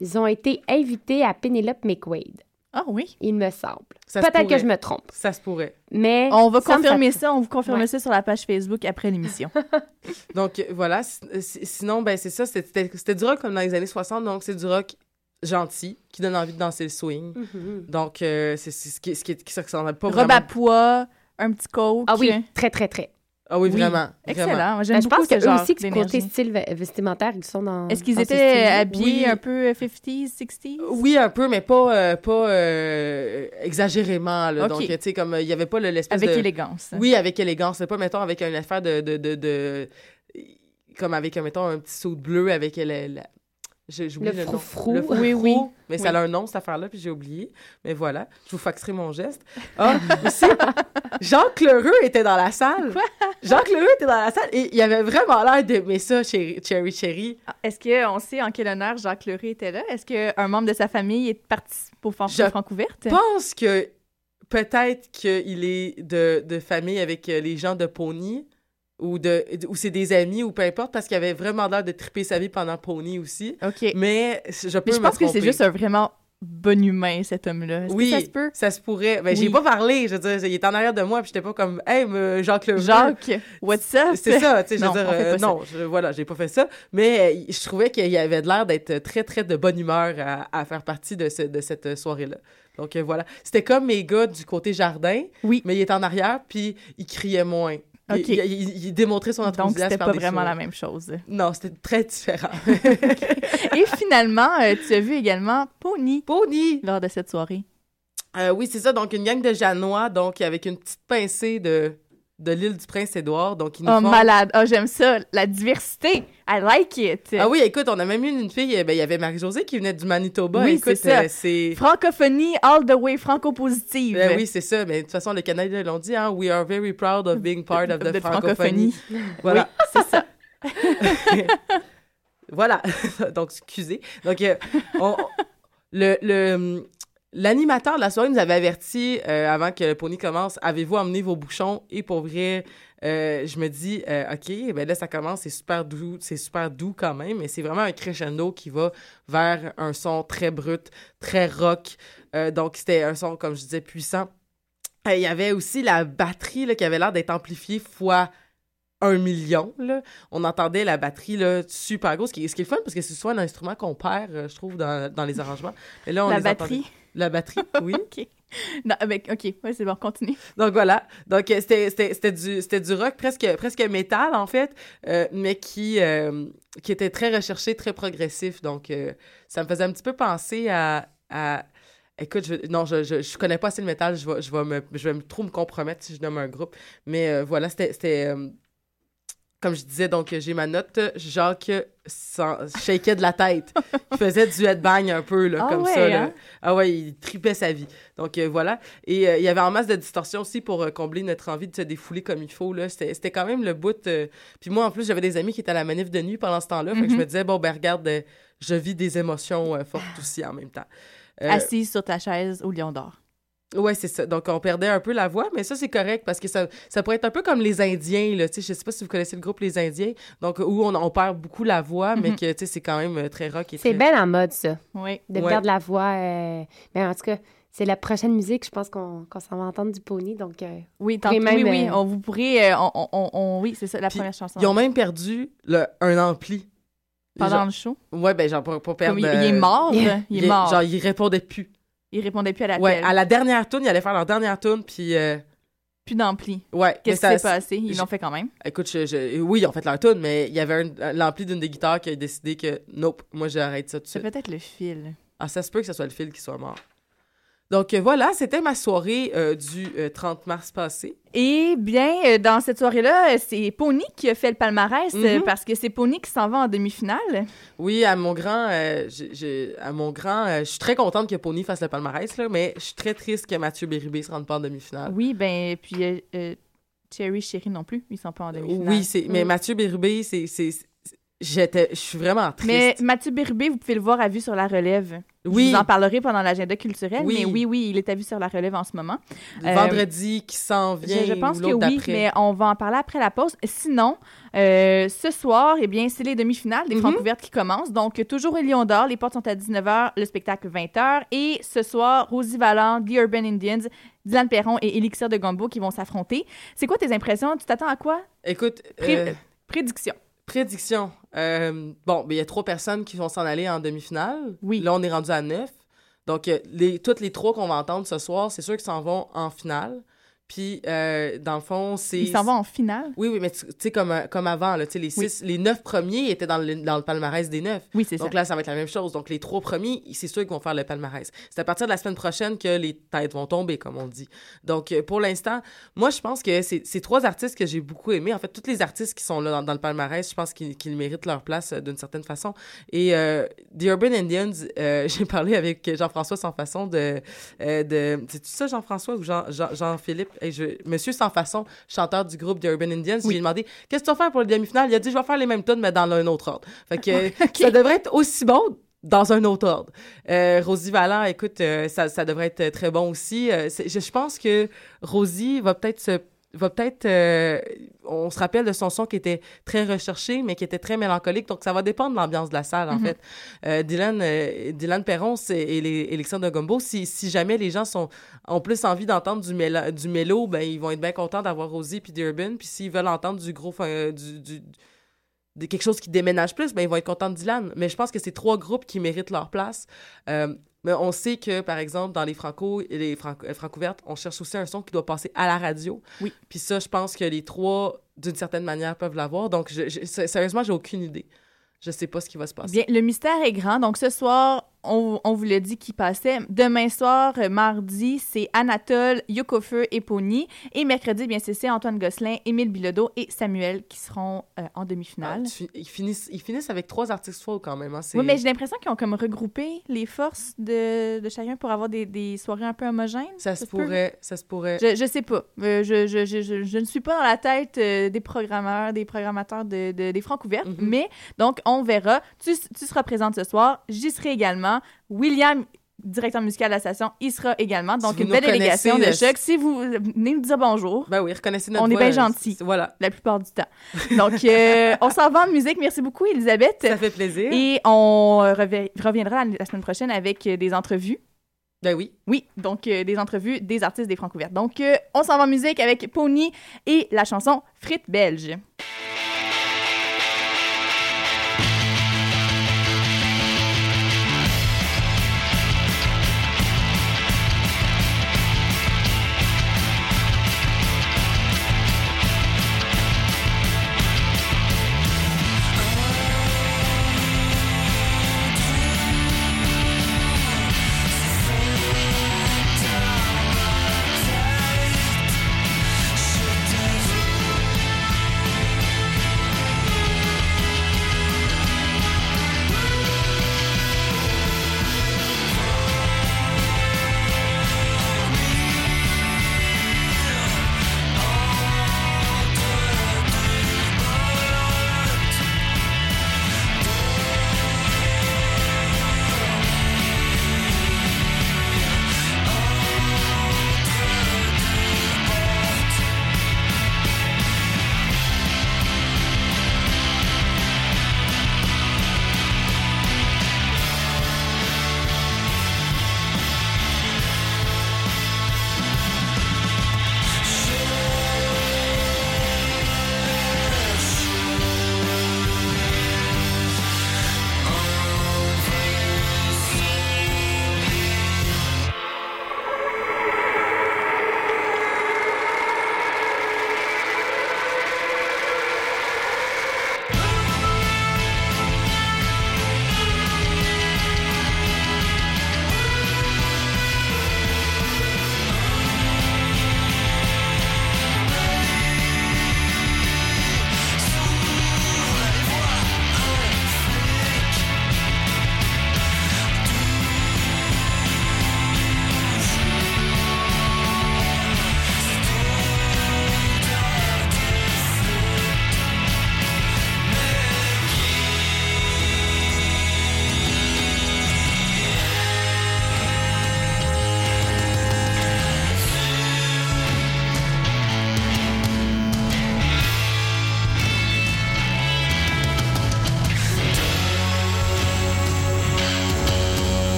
ils ont été invités à Penelope McWade, Ah oui? il me semble. Peut-être que je me trompe, Ça se pourrait. mais... On va confirmer ça, on vous confirme Ouais. ça sur la page Facebook après l'émission. Donc euh, voilà, si- sinon, ben c'est ça, c'était du rock comme dans les années 60, donc c'est du rock gentil, qui donne envie de danser le swing. Mhm. Donc euh, c'est ce qui, ce qui, qui, ça ressemble pas Robe vraiment... à pois, un petit coke. Ah oui, très, très, très. Ah oui, Oui. vraiment, Excellent. J'aime Ben, je beaucoup pense ce que eux genre aussi, que ce côté style ve- vestimentaire, ils sont dans Est-ce qu'ils étaient habillés Oui. un peu 50s, 60s? Oui, un peu, mais pas, euh, pas euh, exagérément. Là. Donc, tu sais, comme euh, il y avait pas le- l'espèce Avec de... élégance. Oui, avec élégance. C'est pas, mettons, avec une affaire de... de, de, de- Comme avec, mettons, un petit saut bleu avec la... la- j'ai- j'oublie Le le, nom. Le Oui, oui. Mais ça a un nom, cette affaire-là, puis j'ai oublié. Mais voilà, je vous faxerai mon geste. Ah, aussi, Jacques Lheureux était dans la salle. Jacques Lheureux était dans la salle et il avait vraiment l'air d'aimer ça, Cherry Cherry. Cherry. Ah, Est-ce qu'on sait en quel honneur Jacques Leray était là? Est-ce qu'un membre de sa famille est parti pour faire Je Francouverte? Je pense que peut-être qu'il est de, de famille avec euh, les gens de Pony ou, de, ou c'est des amis ou peu importe parce qu'il avait vraiment l'air de triper sa vie pendant Pony aussi. OK. Mais je peux Mais je me pense que c'est juste un vraiment bon humain, cet homme-là. Que Oui, ça se peut? ça se pourrait. Ben, j'ai Oui. pas parlé. Je veux dire, il est en arrière de moi, puis j'étais pas comme, hey, Jacques Lheureux. Jacques, what's up? C'est ça, tu sais, je veux Non, dire, euh, non, je, voilà, j'ai pas fait ça, mais euh, je trouvais qu'il avait l'air d'être très, très de bonne humeur à, à faire partie de, ce- de cette soirée-là. Donc euh, voilà, c'était comme mes gars du côté jardin, Oui. mais il était en arrière, puis il criait moins. Il- Ok. Il, il- il démontrait son Donc, enthousiasme c'était par pas vraiment la même chose. Non, c'était très différent. Et finalement, euh, tu as vu également Pony Pony! lors de cette soirée. Euh, oui, c'est ça, donc une gang de Janois, donc avec une petite pincée de, de l'île du Prince-Édouard, donc ils nous Oh, font- malade. Oh, j'aime ça. La diversité. I like it. Ah oui, écoute, on a même eu une fille, ben, il y avait Marie-Josée qui venait du Manitoba. Oui, écoute, c'est ça. euh, c'est... Francophonie all the way franco-positive. Ben oui, c'est ça. Mais de toute façon, les Canadiens l'ont dit, hein, we are very proud of being part of the francophonie. francophonie. Voilà. Oui, c'est ça. voilà. Donc, excusez. Donc, euh, on- le, le, L'animateur de la soirée nous avait averti euh, avant que le pony commence avez-vous amené vos bouchons? Et pour vrai, euh, je me dis euh, OK, ben là, ça commence, c'est super doux, c'est super doux quand même, mais c'est vraiment un crescendo qui va vers un son très brut, très rock. Donc, c'était un son, comme je disais, puissant. Il y avait aussi la batterie là, qui avait l'air d'être amplifiée fois un million. Là. On entendait la batterie là, super grosse, ce qui, est- ce qui est fun parce que c'est souvent un instrument qu'on perd, je trouve, dans, dans les arrangements. Mais là, on La les entendait. La batterie, oui. OK. Non, avec, OK, ouais, c'est bon, continue. Donc voilà. Donc euh, c'était du c'était du rock presque presque métal en fait, euh, mais qui euh, qui était très recherché, très progressif. Donc euh, ça me faisait un petit peu penser à, à Écoute, je, non, je, je, je connais pas assez le métal, je vais, je vais, me, je vais me, trop me compromettre si je nomme un groupe. Mais voilà, c'était, comme je disais, donc j'ai ma note. Jacques shakeait de la tête. Il faisait du headbang un peu, là, Ah comme ouais, ça. là. hein? Ah ouais, il tripait sa vie. Donc euh, voilà. Et euh, il y avait en masse de distorsion aussi pour euh, combler notre envie de se défouler comme il faut. Là. C'était, c'était quand même le bout. Puis moi, en plus, j'avais des amis qui étaient à la manif de nuit pendant ce temps-là. Fait que je Mhm. me disais, bon, ben regarde, je vis des émotions fortes aussi en même temps. Assise sur ta chaise au Lion d'Or. Ouais, c'est ça. Donc, on perdait un peu la voix, mais ça, c'est correct parce que ça, ça pourrait être un peu comme les Indiens, là. Tu sais, je sais pas si vous connaissez le groupe Les Indiens. Donc, où on, on perd beaucoup la voix, mais Mhm. que, tu sais, c'est quand même euh, très rock et C'est très... bien en mode, ça, Oui. de Ouais. perdre la voix. euh, Mais en tout cas, c'est la prochaine musique, je pense qu'on qu'on s'en va entendre du pony. Donc, euh, Oui, oui, même, oui. euh, On, vous pourrez. euh, on, on- on- oui, c'est ça, la Puis, première chanson. Ils ont même perdu le, un ampli. Pendant Genre- le show? Ouais, ben, genre, pour, pour perdre... Comme il, il est mort. il- Il, est mort. Genre, il répondait plus. Il répondait plus à la Ouais, à la dernière tune, il allait faire leur dernière tune, puis... euh, Plus d'ampli. ouais. Qu'est-ce qui s'est passé? Ils l'ont fait quand même. Écoute, je, je- oui, ils ont fait leur tune, mais il y avait un- l'ampli d'une des guitares qui a décidé que, nope, moi, j'arrête ça tout de C'est suite. peut-être le fil. Ah, ça se peut que ce soit le fil qui soit mort. Donc euh, voilà, c'était ma soirée euh, du euh, 30 mars passé. Et bien, euh, dans cette soirée-là, euh, c'est Pony qui a fait le palmarès euh, Mhm. parce que c'est Pony qui s'en va en demi-finale. Oui, à mon grand, euh, à mon grand, euh, je suis très contente que Pony fasse le palmarès, là, mais je suis très triste que Mathieu Bérubé se rende pas en demi-finale. Oui, ben, puis euh, euh, Cherry Chéri non plus, ils sont pas en demi-finale. Oui, c'est, mais Mm. Mathieu Bérubé, c'est- j'étais, je suis vraiment triste. Mais Mathieu Bérubé, vous pouvez le voir à vue sur la relève. oui, Je vous en parlerai pendant l'agenda culturel, Oui. mais oui, oui, il est à vue sur la relève en ce moment. euh, vendredi qui s'en vient. je pense ou que oui, mais on va en parler après la pause. Sinon, euh, ce soir, eh bien, c'est les demi-finales des. Francs ouvertes qui commencent. Donc, toujours au Lion d'Or. Les portes sont à 19h, le spectacle 20h. Et ce soir, Rosie Vallant, The Urban Indians, Dylan Perron et Elixir de Gombo qui vont s'affronter. C'est quoi tes impressions? Tu t'attends à quoi? Écoute, euh, Prédiction. Prédiction. Euh, bon, il y a trois personnes qui vont s'en aller en demi-finale. Oui. Là, on est rendu à neuf. Donc, euh, les, toutes les trois qu'on va entendre ce soir, c'est sûr qu'ils s'en vont en finale. Puis, euh, dans le fond, c'est... Ils s'en vont en finale? Oui, oui, mais tu sais, comme, euh, comme avant, là, les, Oui. six, les neuf premiers étaient dans le, dans le palmarès des neuf. Oui, c'est ça. Donc là, ça va être la même chose. Donc, les trois premiers, c'est sûr qu'ils vont faire le palmarès. C'est à partir de la semaine prochaine que les têtes vont tomber, comme on dit. Donc, euh, pour l'instant, moi, je pense que c'est c'est trois artistes que j'ai beaucoup aimés. En fait, tous les artistes qui sont là dans, dans le palmarès, je pense qu'ils méritent leur place euh, d'une certaine façon. Et euh, The Urban Indians, j'ai parlé avec Jean-François Sans Façon de... de C'est ça, Jean-François ou Jean- Jean- Je, Monsieur Sans Façon, chanteur du groupe The Urban Indians. Oui. J'ai demandé, qu'est-ce que tu vas faire pour le demi-finale? Il a dit, je vais faire les mêmes tunes, mais dans un autre ordre. Fait que ça devrait être aussi bon dans un autre ordre. Euh, Rosie Vallant, écoute, euh, ça, ça devrait être très bon aussi. Euh, je pense que Rosie va peut-être se va peut-être euh, on se rappelle de son son qui était très recherché mais qui était très mélancolique donc ça va dépendre de l'ambiance de la salle en Mhm. fait Euh, Dylan euh, Dylan Perron c'est et les de Gumbo si, si jamais les gens sont ont plus envie d'entendre du méla- du mélo ben ils vont être bien contents d'avoir Rosie puis Urban puis s'ils veulent entendre du gros fin- du, du de quelque chose qui déménage plus, ben ils vont être contents de Dylan. Mais je pense que c'est trois groupes qui méritent leur place. Euh, mais on sait que, par exemple, dans les Franco et les Franco, euh, Francouvertes, on cherche aussi un son qui doit passer à la radio. Oui. Puis ça, je pense que les trois, d'une certaine manière, peuvent l'avoir. Donc, je, je- sérieusement, j'ai aucune idée. Je sais pas ce qui va se passer. Bien, le mystère est grand. Donc, ce soir, on, on vous l'a dit qui passait. Demain soir, mardi, c'est Anatole, Yokofeu et Pony. Et mercredi, bien, c'est Antoine Gosselin, Émile Bilodeau et Samuel qui seront euh, en Ah, demi-finale. fi- ils, finissent, ils finissent avec trois artistes folk quand même. Hein. Oui, mais j'ai l'impression qu'ils ont comme regroupé les forces de, de chacun pour avoir des, des soirées un peu homogènes. Ça se peut? pourrait, ça se pourrait. Je, je sais pas. Euh, je, je, je, ne suis pas dans la tête euh, des programmeurs, des programmateurs de, de- des francs ouvertes, Mhm. mais donc on verra. Tu, tu seras présente ce soir. J'y serai également. William directeur musical de la station, y sera également. Donc, une belle délégation de reconnaissez, choc. Si vous euh, venez nous dire bonjour, Ben oui, reconnaissez notre on est bien euh, gentils. Voilà, la plupart du temps. Donc, euh, on s'en va en musique. Merci beaucoup, Elisabeth. ça fait plaisir. Et on euh, revi- reviendra la, semaine prochaine avec euh, des entrevues. Ben oui. Oui, donc euh, des entrevues des artistes des Francs ouverts. Donc, euh, on s'en va en musique avec Pony et la chanson Frites belge.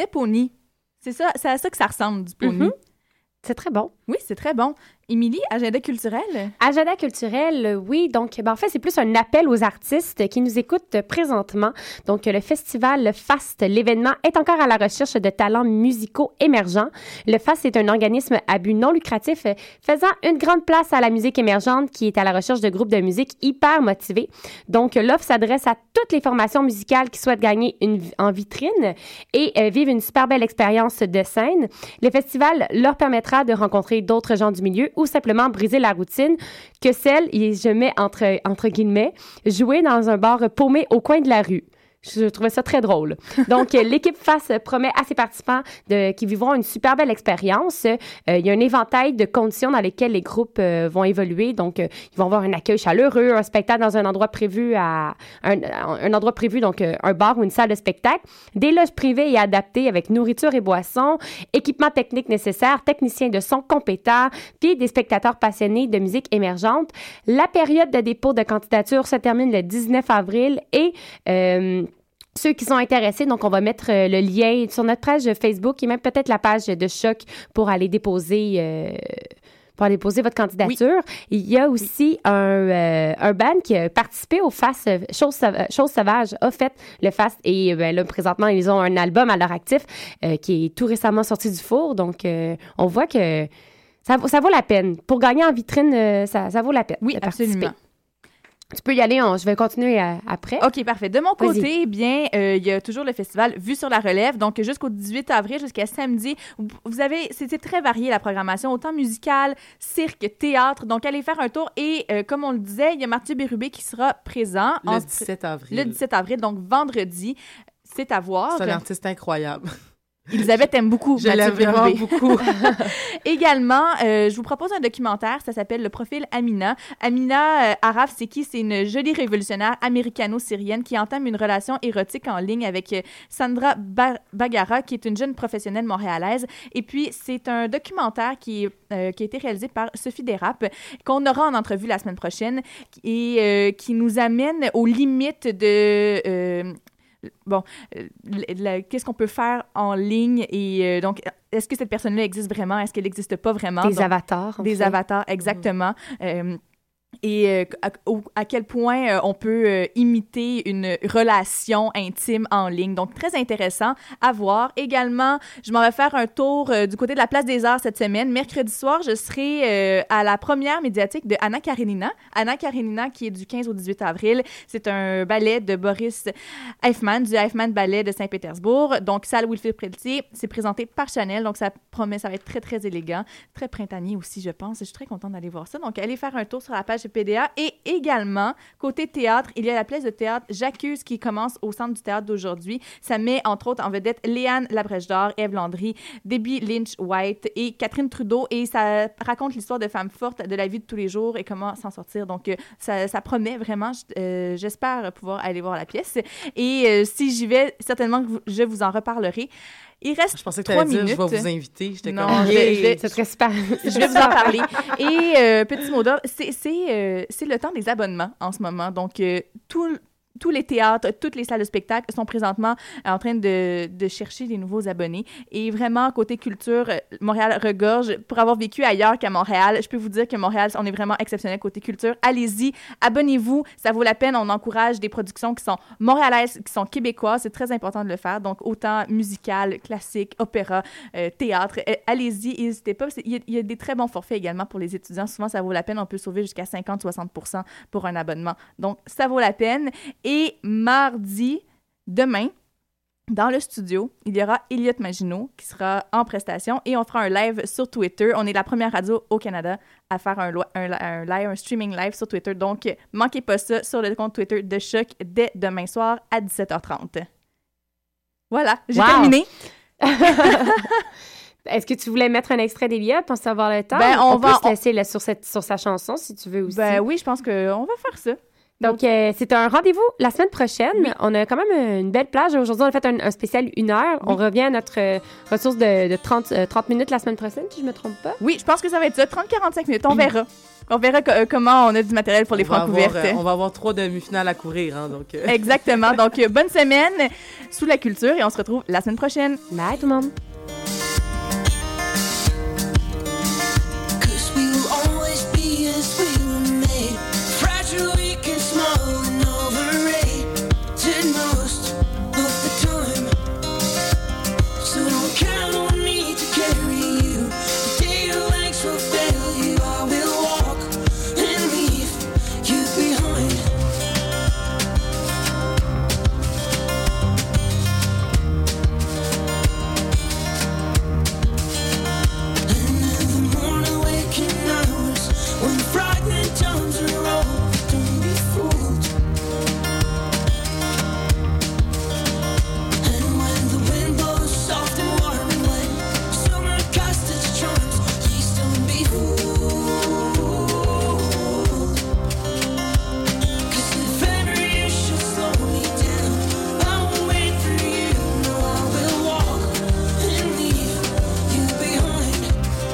C'était Pony. C'est ça, c'est à ça que ça ressemble du Pony. Mhm. C'est très bon. Oui, c'est très bon. Émilie, agenda culturel? Agenda culturel, euh, oui. Donc, ben, en fait, c'est plus un appel aux artistes qui nous écoutent présentement. Donc, le festival FAST, l'événement, est encore à la recherche de talents musicaux émergents. Le FAST est un organisme à but non lucratif euh, faisant une grande place à la musique émergente qui est à la recherche de groupes de musique hyper motivés. Donc, l'offre s'adresse à toutes les formations musicales qui souhaitent gagner une, en vitrine et euh, vivre une super belle expérience de scène. Le festival leur permettra de rencontrer d'autres gens du milieu ou simplement briser la routine que celle, et je mets entre, entre guillemets, jouer dans un bar paumé au coin de la rue. Je trouvais ça très drôle. Donc, euh, l'équipe face promet à ses participants de, qui vivront une super belle expérience. Euh, il y a un éventail de conditions dans lesquelles les groupes euh, vont évoluer. Donc, ils vont avoir un accueil chaleureux, un spectacle dans un endroit prévu à un, un endroit prévu, donc un bar ou une salle de spectacle, des loges privées et adaptées avec nourriture et boissons, équipement technique nécessaire, techniciens de son compétents, puis des spectateurs passionnés de musique émergente. La période de dépôt de candidature se termine le 19 avril et ceux qui sont intéressés, donc on va mettre euh, le lien sur notre page Facebook et même peut-être la page de Choc pour aller déposer. euh, pour aller déposer votre candidature. Il y a aussi un, euh, un band qui a participé au FAS euh, Chose, Sauva- Chose Sauvage, a fait le FAS et ben, là, présentement, ils ont un album à leur actif euh, qui est tout récemment sorti du four. Donc, on voit que ça, vaut- ça vaut la peine. Pour gagner en vitrine, ça, ça vaut la peine. Oui, de participer. Tu peux y aller, on- je vais continuer après. OK, parfait. De mon côté, eh bien, euh, il y a toujours le festival Vue sur la relève. Donc, jusqu'au 18 avril, jusqu'à samedi, vous, vous avez, c'était très varié la programmation, autant musicale, cirque, théâtre. Donc, allez faire un tour. Et euh, comme on le disait, il y a Mathieu Bérubé qui sera présent Le en- 17 avril. le 17 avril, donc vendredi. C'est à voir. C'est un artiste incroyable. Elisabeth aime beaucoup Je l'aime vraiment Bérubé. beaucoup. Également, euh, je vous propose un documentaire, ça s'appelle Le profil Amina. Amina euh, Araf, c'est qui? C'est une jolie révolutionnaire américano-syrienne qui entame une relation érotique en ligne avec euh, Sandra Ba- Bagara, qui est une jeune professionnelle montréalaise. Et puis, c'est un documentaire qui, euh, qui a été réalisé par Sophie Desrapes, qu'on aura en entrevue la semaine prochaine, et qui nous amène aux limites de... bon, euh, qu'est-ce qu'on peut faire en ligne et euh, donc est-ce que cette personne-là existe vraiment? Est-ce qu'elle n'existe pas vraiment? Des Donc, avatars. en des fait. avatars, exactement. Euh, et euh, à, quel point euh, on peut euh, imiter une relation intime en ligne. Donc, très intéressant à voir. Également, je m'en vais faire un tour du côté de la Place des Arts cette semaine. Mercredi soir, je serai à la première médiatique de Anna Karenina. Anna Karenina, qui est du 15 au 18 avril. C'est un ballet de Boris Eifman, du Eifman Ballet de Saint-Pétersbourg. Donc, salle Wilfrid Pelletier. C'est présenté par Chanel. Donc, ça promet, ça va être très, très élégant. Très printanier aussi, je pense. Je suis très contente d'aller voir ça. Donc, allez faire un tour sur la page PDA. Et également, côté théâtre, il y a la pièce de théâtre J'accuse qui commence au centre du théâtre d'aujourd'hui. Ça met, entre autres, en vedette Léane Labrèche d'Or, Eve Landry, Debbie Lynch-White et Catherine Trudeau. Et ça raconte l'histoire de femmes fortes de la vie de tous les jours et comment s'en sortir. Donc, euh, ça, ça promet vraiment. Euh, J'espère pouvoir aller voir la pièce. Et euh, si j'y vais, certainement je vous en reparlerai. Il reste Je pensais que tu trois allais dire, minutes. je vais vous inviter. J'étais Non, comme, je vais- je vais- C'est très super. je vais vous en parler. Et euh, petit mot d'ordre, c'est c'est, euh, c'est le temps des abonnements en ce moment. Donc, euh, tout, tous les théâtres, toutes les salles de spectacle sont présentement en train de, chercher des nouveaux abonnés. Et vraiment, côté culture, euh, Montréal regorge. Pour avoir vécu ailleurs qu'à Montréal, je peux vous dire que Montréal, on est vraiment exceptionnel côté culture. Allez-y, abonnez-vous, ça vaut la peine. On encourage des productions qui sont montréalaises, qui sont québécoises. C'est très important de le faire. Donc, autant musical, classique, opéra, euh, théâtre. Euh, Allez-y, n'hésitez pas. Il y, y a des très bons forfaits également pour les étudiants. Souvent, ça vaut la peine. On peut sauver jusqu'à 50-60 pour un abonnement. Donc, ça vaut la peine. Et mardi, demain, dans le studio, il y aura Elliot Maginot qui sera en prestation et on fera un live sur Twitter. On est la première radio au Canada à faire un, lo- un, un live, un streaming live sur Twitter. Donc, manquez pas ça sur le compte Twitter de Choc dès demain soir à 17h30. Voilà, j'ai Wow! terminé. Est-ce que tu voulais mettre un extrait d'Elia pour savoir le temps? Ben, on peut va- se laisser là, sur, cette, sur sa chanson si tu veux aussi. Ben oui, je pense qu'on va faire ça. Donc, euh, c'est un rendez-vous la semaine prochaine. On a quand même euh, une belle plage. Aujourd'hui, on a fait un, un spécial une heure. On revient à notre euh, ressource de, de 30, euh, 30 minutes la semaine prochaine, si je me trompe pas. Oui, je pense que ça va être ça, 30-45 minutes. On verra. On verra co- euh, comment on a du matériel pour les francs couvertes. euh, on va avoir trois demi-finales à courir. Hein, donc, euh, Exactement. Donc, euh, bonne semaine sous la culture et on se retrouve la semaine prochaine. Bye tout le monde!